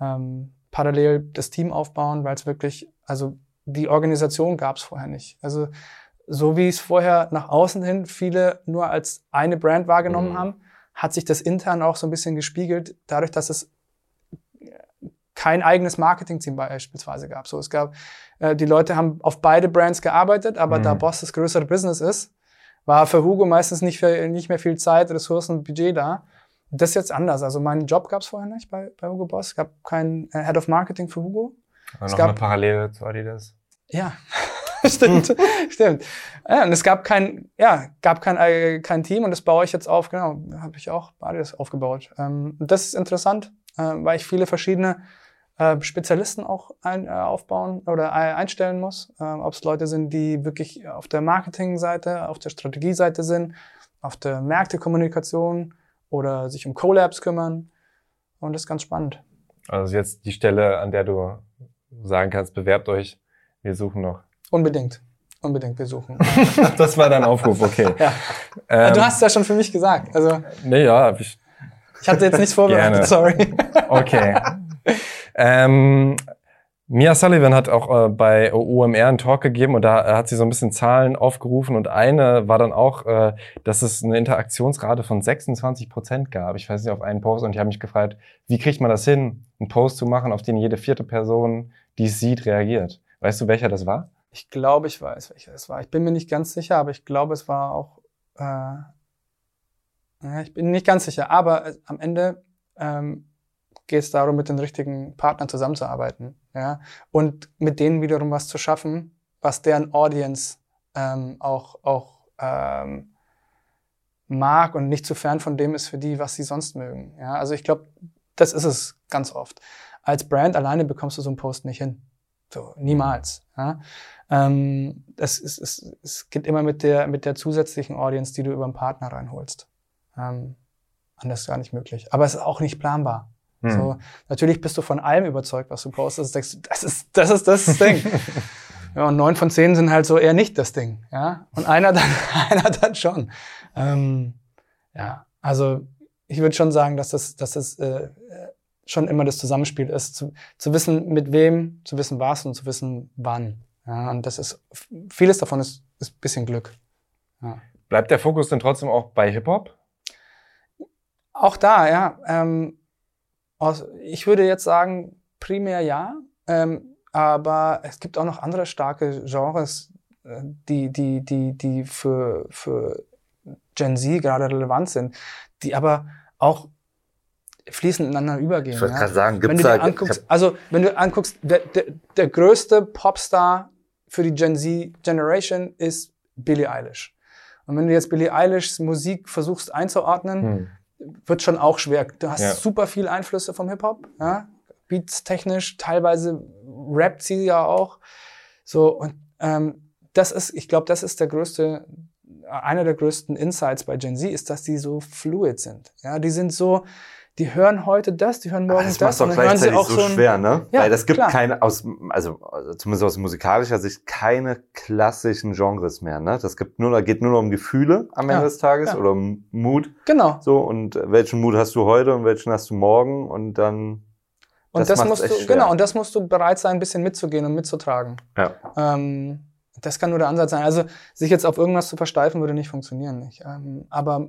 S2: Ähm, parallel das Team aufbauen, weil es wirklich, also die Organisation gab es vorher nicht. Also so wie es vorher nach außen hin viele nur als eine Brand wahrgenommen mhm. haben, hat sich das intern auch so ein bisschen gespiegelt, dadurch, dass es kein eigenes Marketing-Team beispielsweise gab. So, es gab, äh, die Leute haben auf beide Brands gearbeitet, aber mhm. da Boss das größere Business ist, war für Hugo meistens nicht, für, nicht mehr viel Zeit, Ressourcen und Budget da. Das ist jetzt anders. Also meinen Job gab es vorher nicht bei, bei Hugo Boss. Es gab keinen äh, Head of Marketing für Hugo.
S1: Aber noch gab, eine Parallele zu Adidas.
S2: Ja, stimmt, stimmt. Ja, und es gab kein, ja, gab kein, äh, kein Team und das baue ich jetzt auf. Genau, habe ich auch Adidas aufgebaut. Ähm, das ist interessant, äh, weil ich viele verschiedene äh, Spezialisten auch ein, äh, aufbauen oder äh, einstellen muss. Äh, Ob es Leute sind, die wirklich auf der Marketingseite, auf der Strategieseite sind, auf der Märktekommunikation oder sich um Collabs kümmern. Und das ist ganz spannend.
S1: Also jetzt die Stelle, an der du sagen kannst, bewerbt euch, wir suchen noch.
S2: Unbedingt. Unbedingt, wir suchen.
S1: das war dein Aufruf, okay.
S2: ja. Ähm, du hast es ja schon für mich gesagt. Also,
S1: nee, ja, hab ich.
S2: Ich hatte jetzt nichts vorbereitet, sorry.
S1: okay. Ähm, Mia Sullivan hat auch äh, bei OMR einen Talk gegeben und da hat sie so ein bisschen Zahlen aufgerufen und eine war dann auch, äh, dass es eine Interaktionsrate von 26 Prozent gab. Ich weiß nicht, auf einen Post und ich habe mich gefragt, wie kriegt man das hin, einen Post zu machen, auf den jede vierte Person, die sieht, reagiert? Weißt du, welcher das war?
S2: Ich glaube, ich weiß, welcher es war. Ich bin mir nicht ganz sicher, aber ich glaube, es war auch, äh, ich bin nicht ganz sicher, aber äh, am Ende ähm, geht es darum, mit den richtigen Partnern zusammenzuarbeiten ja? und mit denen wiederum was zu schaffen, was deren Audience ähm, auch, auch ähm, mag und nicht zu fern von dem ist für die, was sie sonst mögen. Ja? Also ich glaube, das ist es ganz oft. Als Brand alleine bekommst du so einen Post nicht hin. So, niemals. Ja? Ähm, es, es, es, es geht immer mit der, mit der zusätzlichen Audience, die du über einen Partner reinholst. Ähm, anders gar nicht möglich. Aber es ist auch nicht planbar. Hm. So, natürlich bist du von allem überzeugt, was du postest. Das ist das, ist das Ding. ja, und neun von zehn sind halt so eher nicht das Ding. Ja? Und einer dann, einer dann schon. Ähm, ja, also ich würde schon sagen, dass das, dass das äh, schon immer das Zusammenspiel ist, zu, zu wissen, mit wem, zu wissen was und zu wissen wann. Ja, und das ist, vieles davon ist, ist bisschen Glück.
S1: Ja. Bleibt der Fokus denn trotzdem auch bei Hip-Hop?
S2: Auch da, ja. Ähm, aus, ich würde jetzt sagen, primär ja. Ähm, aber es gibt auch noch andere starke Genres, äh, die, die, die, die für, für Gen Z gerade relevant sind, die aber auch fließend ineinander übergehen.
S3: Ich wollte ja. gerade sagen, gibt's
S2: wenn du da, anguckst, also wenn du anguckst, der, der, der größte Popstar für die Gen Z Generation ist Billie Eilish. Und wenn du jetzt Billie Eilishs Musik versuchst einzuordnen, hm. wird schon auch schwer. Du hast ja. super viel Einflüsse vom Hip-Hop, ja? Beats technisch, teilweise rappt sie ja auch. So, und ähm, das ist, ich glaube, das ist der größte, einer der größten Insights bei Gen Z, ist, dass die so fluid sind. Ja, die sind so, die hören heute das, die hören morgen das.
S3: Das macht doch gleichzeitig so, so schwer, ne? Ja, Weil es gibt klar. keine, aus, also zumindest aus musikalischer Sicht, keine klassischen Genres mehr, ne? Das gibt nur, da geht nur noch um Gefühle am Ende ja, des Tages ja. oder um Mut.
S2: Genau.
S3: So, und welchen Mut hast du heute und welchen hast du morgen und dann.
S2: Und das, das musst du, genau, und das musst du bereit sein, ein bisschen mitzugehen und mitzutragen.
S3: Ja.
S2: Ähm, das kann nur der Ansatz sein. Also, sich jetzt auf irgendwas zu versteifen, würde nicht funktionieren. Nicht. Ähm, aber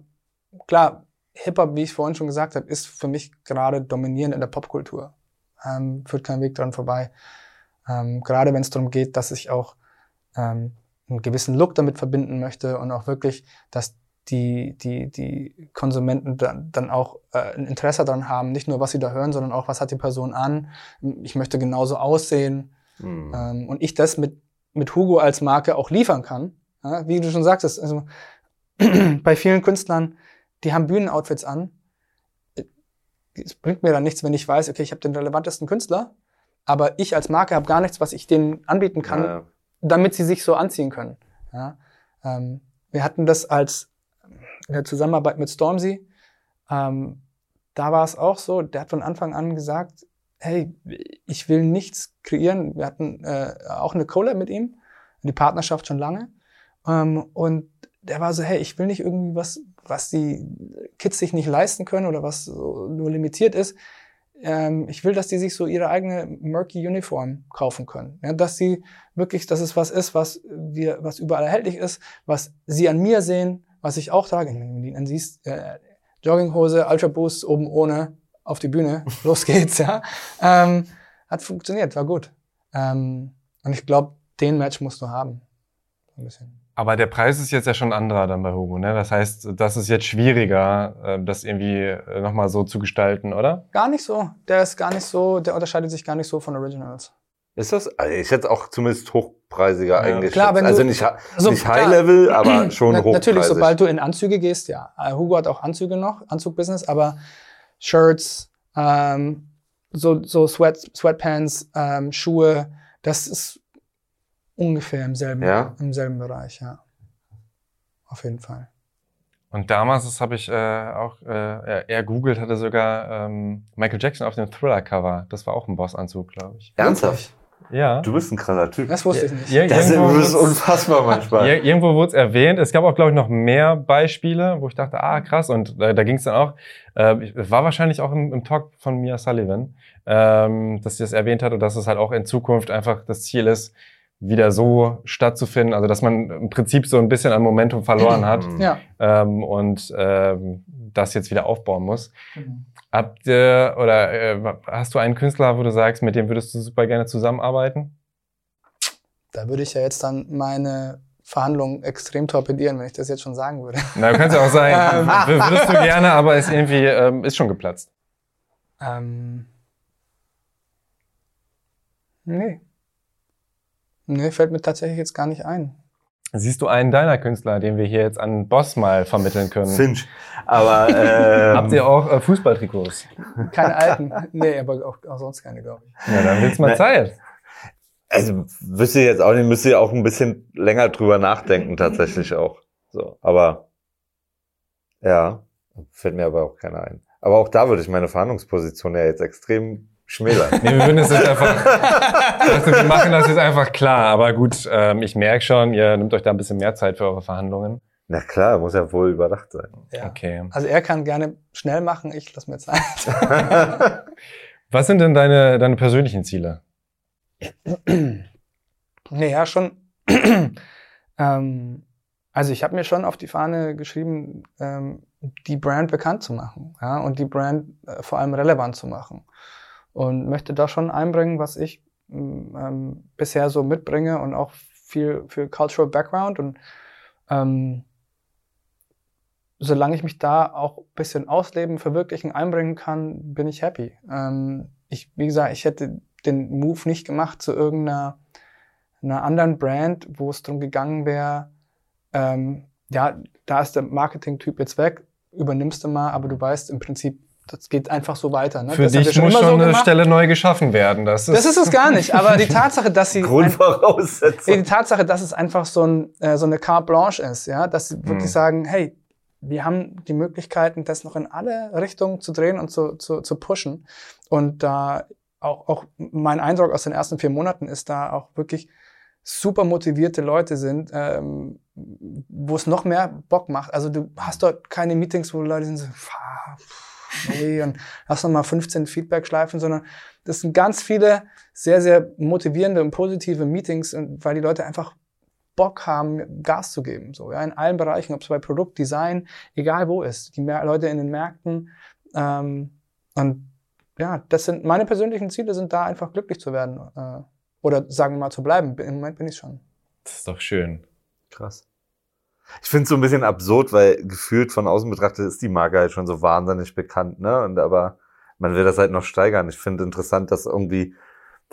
S2: klar, Hip-Hop, wie ich vorhin schon gesagt habe, ist für mich gerade dominierend in der Popkultur. Ähm, führt kein Weg dran vorbei. Ähm, gerade wenn es darum geht, dass ich auch ähm, einen gewissen Look damit verbinden möchte und auch wirklich, dass die, die, die Konsumenten dann, dann auch äh, ein Interesse daran haben, nicht nur was sie da hören, sondern auch, was hat die Person an. Ich möchte genauso aussehen. Mhm. Ähm, und ich das mit, mit Hugo als Marke auch liefern kann. Ja, wie du schon sagst, also bei vielen Künstlern die haben Bühnenoutfits an. Es bringt mir dann nichts, wenn ich weiß, okay, ich habe den relevantesten Künstler, aber ich als Marke habe gar nichts, was ich denen anbieten kann, ja. damit sie sich so anziehen können. Ja? Ähm, wir hatten das als in der Zusammenarbeit mit Stormzy. Ähm, da war es auch so, der hat von Anfang an gesagt, hey, ich will nichts kreieren. Wir hatten äh, auch eine Collab mit ihm, die Partnerschaft schon lange. Ähm, und der war so, hey, ich will nicht irgendwie was, was die Kids sich nicht leisten können oder was so nur limitiert ist. Ähm, ich will, dass die sich so ihre eigene murky Uniform kaufen können. Ja, dass sie wirklich, dass es was ist, was wir, was überall erhältlich ist, was sie an mir sehen, was ich auch trage. Wenn du ihn ansiehst, äh, Jogginghose, Ultra Boost, oben ohne, auf die Bühne, los geht's, ja. Ähm, hat funktioniert, war gut. Ähm, und ich glaube, den Match musst du haben. Ein bisschen.
S1: Aber der Preis ist jetzt ja schon anderer dann bei Hugo, ne? Das heißt, das ist jetzt schwieriger, äh, das irgendwie äh, nochmal so zu gestalten, oder?
S2: Gar nicht so. Der ist gar nicht so, der unterscheidet sich gar nicht so von Originals.
S3: Ist das? Also ich hätte auch zumindest hochpreisiger ja. eigentlich. Klar, wenn also du, nicht, also nicht High Level, aber schon na, hochpreisig.
S2: Natürlich, sobald du in Anzüge gehst, ja. Äh, Hugo hat auch Anzüge noch, Anzugbusiness, aber Shirts, ähm, so, so Sweat, Sweatpants, ähm, Schuhe, das ist Ungefähr im selben, ja? im selben Bereich, ja. Auf jeden Fall.
S1: Und damals, das habe ich äh, auch, äh, er googelt, hatte sogar ähm, Michael Jackson auf dem Thriller-Cover. Das war auch ein Bossanzug, glaube ich.
S3: Ernsthaft?
S1: Ja.
S3: Du bist ein krasser Typ.
S2: Das wusste ich nicht.
S3: Ja, das ist unfassbar manchmal.
S1: irgendwo wurde es erwähnt. Es gab auch, glaube ich, noch mehr Beispiele, wo ich dachte, ah, krass. Und äh, da ging es dann auch, äh, war wahrscheinlich auch im, im Talk von Mia Sullivan, ähm, dass sie das erwähnt hat und dass es halt auch in Zukunft einfach das Ziel ist, wieder so stattzufinden, also dass man im Prinzip so ein bisschen an Momentum verloren hat
S2: ja.
S1: ähm, und ähm, das jetzt wieder aufbauen muss. Mhm. Habt ihr oder äh, hast du einen Künstler, wo du sagst, mit dem würdest du super gerne zusammenarbeiten?
S2: Da würde ich ja jetzt dann meine Verhandlungen extrem torpedieren, wenn ich das jetzt schon sagen würde.
S1: Na, du kannst ja auch sagen, würdest du gerne, aber ist irgendwie ähm, ist schon geplatzt.
S2: Ähm, nee. Nee, fällt mir tatsächlich jetzt gar nicht ein.
S1: Siehst du einen deiner Künstler, den wir hier jetzt an Boss mal vermitteln können?
S3: Finch. Aber ähm,
S1: habt ihr auch äh, Fußballtrikots?
S2: Keine alten. Nee, aber auch, auch sonst keine, glaube ich.
S1: Ja, dann wird's mal nee. Zeit.
S3: Also wüsste ich jetzt auch nicht, müsst ihr auch ein bisschen länger drüber nachdenken, tatsächlich auch. So, aber ja, fällt mir aber auch keiner ein. Aber auch da würde ich meine Verhandlungsposition ja jetzt extrem schmälern.
S1: nee, wir würden es jetzt einfach, also wir machen das jetzt einfach klar. Aber gut, ähm, ich merke schon, ihr nehmt euch da ein bisschen mehr Zeit für eure Verhandlungen.
S3: Na klar, muss ja wohl überdacht sein.
S2: Ja. Okay. Also er kann gerne schnell machen, ich lasse mir Zeit.
S1: Was sind denn deine, deine persönlichen Ziele?
S2: naja, schon. ähm, also ich habe mir schon auf die Fahne geschrieben, ähm, die Brand bekannt zu machen ja, und die Brand äh, vor allem relevant zu machen. Und möchte da schon einbringen, was ich mm, ähm, bisher so mitbringe und auch viel für Cultural Background. Und ähm, solange ich mich da auch ein bisschen ausleben, verwirklichen, einbringen kann, bin ich happy. Ähm, ich, wie gesagt, ich hätte den Move nicht gemacht zu irgendeiner einer anderen Brand, wo es darum gegangen wäre, ähm, ja, da ist der Marketing-Typ jetzt weg, übernimmst du mal, aber du weißt im Prinzip, das geht einfach so weiter. Ne?
S1: Für das dich schon muss schon so eine Stelle neu geschaffen werden. Das
S2: ist, das ist es gar nicht. Aber die Tatsache, dass sie
S3: Grundvoraussetzung.
S2: Ein, die Tatsache, dass es einfach so, ein, äh, so eine Carte Blanche ist, ja, dass sie wirklich hm. sagen, hey, wir haben die Möglichkeiten, das noch in alle Richtungen zu drehen und zu, zu, zu pushen. Und da auch, auch mein Eindruck aus den ersten vier Monaten ist da auch wirklich super motivierte Leute sind, ähm, wo es noch mehr Bock macht. Also du hast dort keine Meetings, wo Leute sind so, hey, und hast noch mal 15 Feedback-Schleifen, sondern das sind ganz viele sehr, sehr motivierende und positive Meetings, weil die Leute einfach Bock haben, Gas zu geben. So, ja, in allen Bereichen, ob es bei Produktdesign, egal wo ist. Die Mehr Leute in den Märkten. Ähm, und ja, das sind meine persönlichen Ziele, sind da einfach glücklich zu werden. Äh, oder sagen wir mal zu bleiben. Im Moment bin ich schon.
S1: Das ist doch schön.
S3: Krass. Ich finde es so ein bisschen absurd, weil gefühlt von außen betrachtet ist die Marke halt schon so wahnsinnig bekannt, ne? Und aber man will das halt noch steigern. Ich finde interessant, dass irgendwie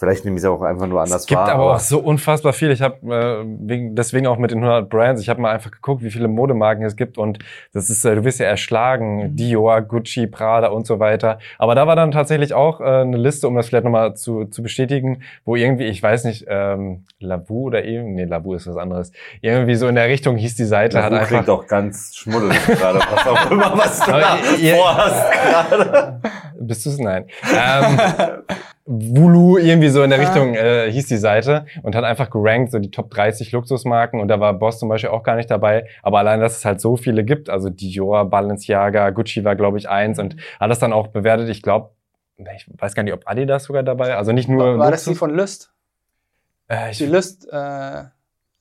S3: Vielleicht nehme ich es auch einfach nur anders
S1: wahr. Es gibt wahr, aber auch so unfassbar viel. Ich habe äh, wegen, deswegen auch mit den 100 Brands, ich habe mal einfach geguckt, wie viele Modemarken es gibt und das ist, äh, du wirst ja erschlagen, mhm. Dior, Gucci, Prada und so weiter. Aber da war dann tatsächlich auch äh, eine Liste, um das vielleicht nochmal zu, zu bestätigen, wo irgendwie, ich weiß nicht, ähm, Lavu oder eben, nee, Lavu ist was anderes. Irgendwie so in der Richtung hieß die Seite.
S3: Lavu hat einfach, klingt doch ganz schmuddelig gerade, was auch immer, was du da vorhast gerade.
S1: Bist du es? Nein. Ähm, Wulu, irgendwie so in der Richtung äh, hieß die Seite und hat einfach gerankt, so die Top 30 Luxusmarken und da war Boss zum Beispiel auch gar nicht dabei. Aber allein, dass es halt so viele gibt, also Dior, Balenciaga, Gucci war, glaube ich, eins und hat das dann auch bewertet. Ich glaube, ich weiß gar nicht, ob Adidas sogar dabei, also nicht nur.
S2: War, war das die von List? Äh, die List, äh,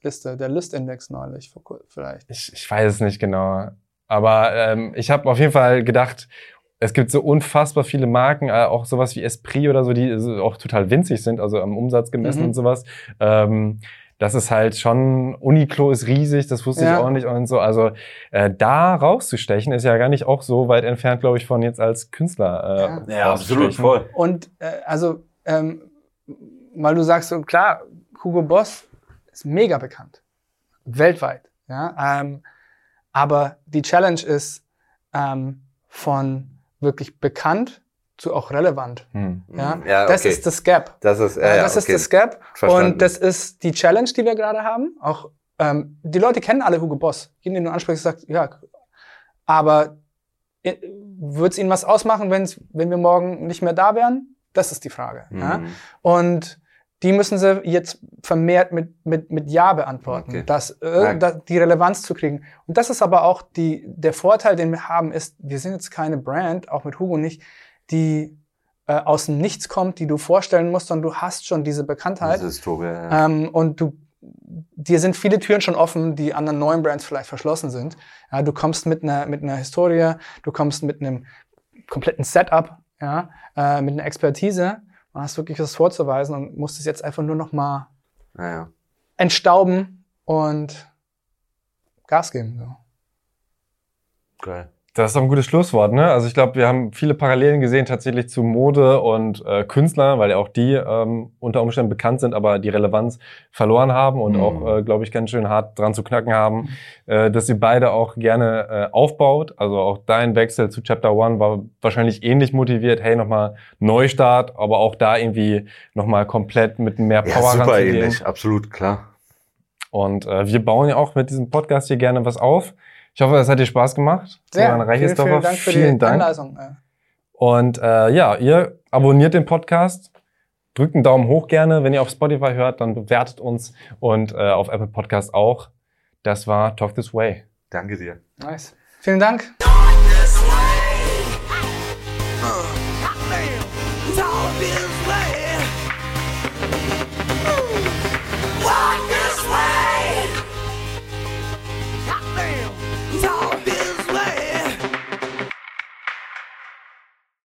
S2: Liste, der List-Index neulich, vielleicht.
S1: Ich, ich weiß es nicht genau. Aber ähm, ich habe auf jeden Fall gedacht, es gibt so unfassbar viele Marken, äh, auch sowas wie Esprit oder so, die auch total winzig sind, also am Umsatz gemessen mhm. und sowas. Ähm, das ist halt schon, Uniqlo ist riesig, das wusste ja. ich auch nicht und so. Also äh, da rauszustechen ist ja gar nicht auch so weit entfernt, glaube ich, von jetzt als Künstler.
S3: Äh, ja, absolut voll.
S2: Und äh, also, ähm, weil du sagst so, klar, Hugo Boss ist mega bekannt. Weltweit. Ja? Ähm, aber die Challenge ist ähm, von wirklich bekannt zu auch relevant. Hm. Ja? ja okay. Das ist das Gap.
S3: Das ist,
S2: äh,
S3: ja,
S2: das, okay. ist das Gap. Verstanden. Und das ist die Challenge, die wir gerade haben. Auch ähm, die Leute kennen alle Hugo Boss. Jeden, den du ansprichst, sagt, ja, aber äh, wird es ihnen was ausmachen, wenn's, wenn wir morgen nicht mehr da wären? Das ist die Frage. Mhm. Ja? Und die müssen sie jetzt vermehrt mit, mit, mit Ja beantworten, okay. dass, äh, da, die Relevanz zu kriegen. Und das ist aber auch die, der Vorteil, den wir haben, ist, wir sind jetzt keine Brand, auch mit Hugo nicht, die äh, aus dem Nichts kommt, die du vorstellen musst, sondern du hast schon diese Bekanntheit. Diese
S3: Historie, ja.
S2: ähm, und du, dir sind viele Türen schon offen, die anderen neuen Brands vielleicht verschlossen sind. Ja, du kommst mit einer, mit einer Historie, du kommst mit einem kompletten Setup, ja, äh, mit einer Expertise man hast wirklich was vorzuweisen und musst es jetzt einfach nur noch mal
S3: naja.
S2: entstauben und Gas geben. So.
S1: Geil. Das ist doch ein gutes Schlusswort, ne? Also ich glaube, wir haben viele Parallelen gesehen tatsächlich zu Mode und äh, Künstler, weil ja auch die ähm, unter Umständen bekannt sind, aber die Relevanz verloren haben und mhm. auch, äh, glaube ich, ganz schön hart dran zu knacken haben, äh, dass sie beide auch gerne äh, aufbaut. Also auch dein Wechsel zu Chapter One war wahrscheinlich ähnlich motiviert, hey, nochmal Neustart, aber auch da irgendwie nochmal komplett mit mehr Power ja,
S3: super ähnlich, absolut, klar.
S1: Und äh, wir bauen ja auch mit diesem Podcast hier gerne was auf. Ich hoffe, es hat dir Spaß gemacht.
S2: Sehr. Vielen, vielen Dank für vielen die Dank. Anleitung.
S1: Und äh, ja, ihr abonniert den Podcast, drückt einen Daumen hoch gerne. Wenn ihr auf Spotify hört, dann bewertet uns und äh, auf Apple Podcast auch. Das war Talk This Way.
S3: Danke dir.
S2: Nice. Vielen Dank.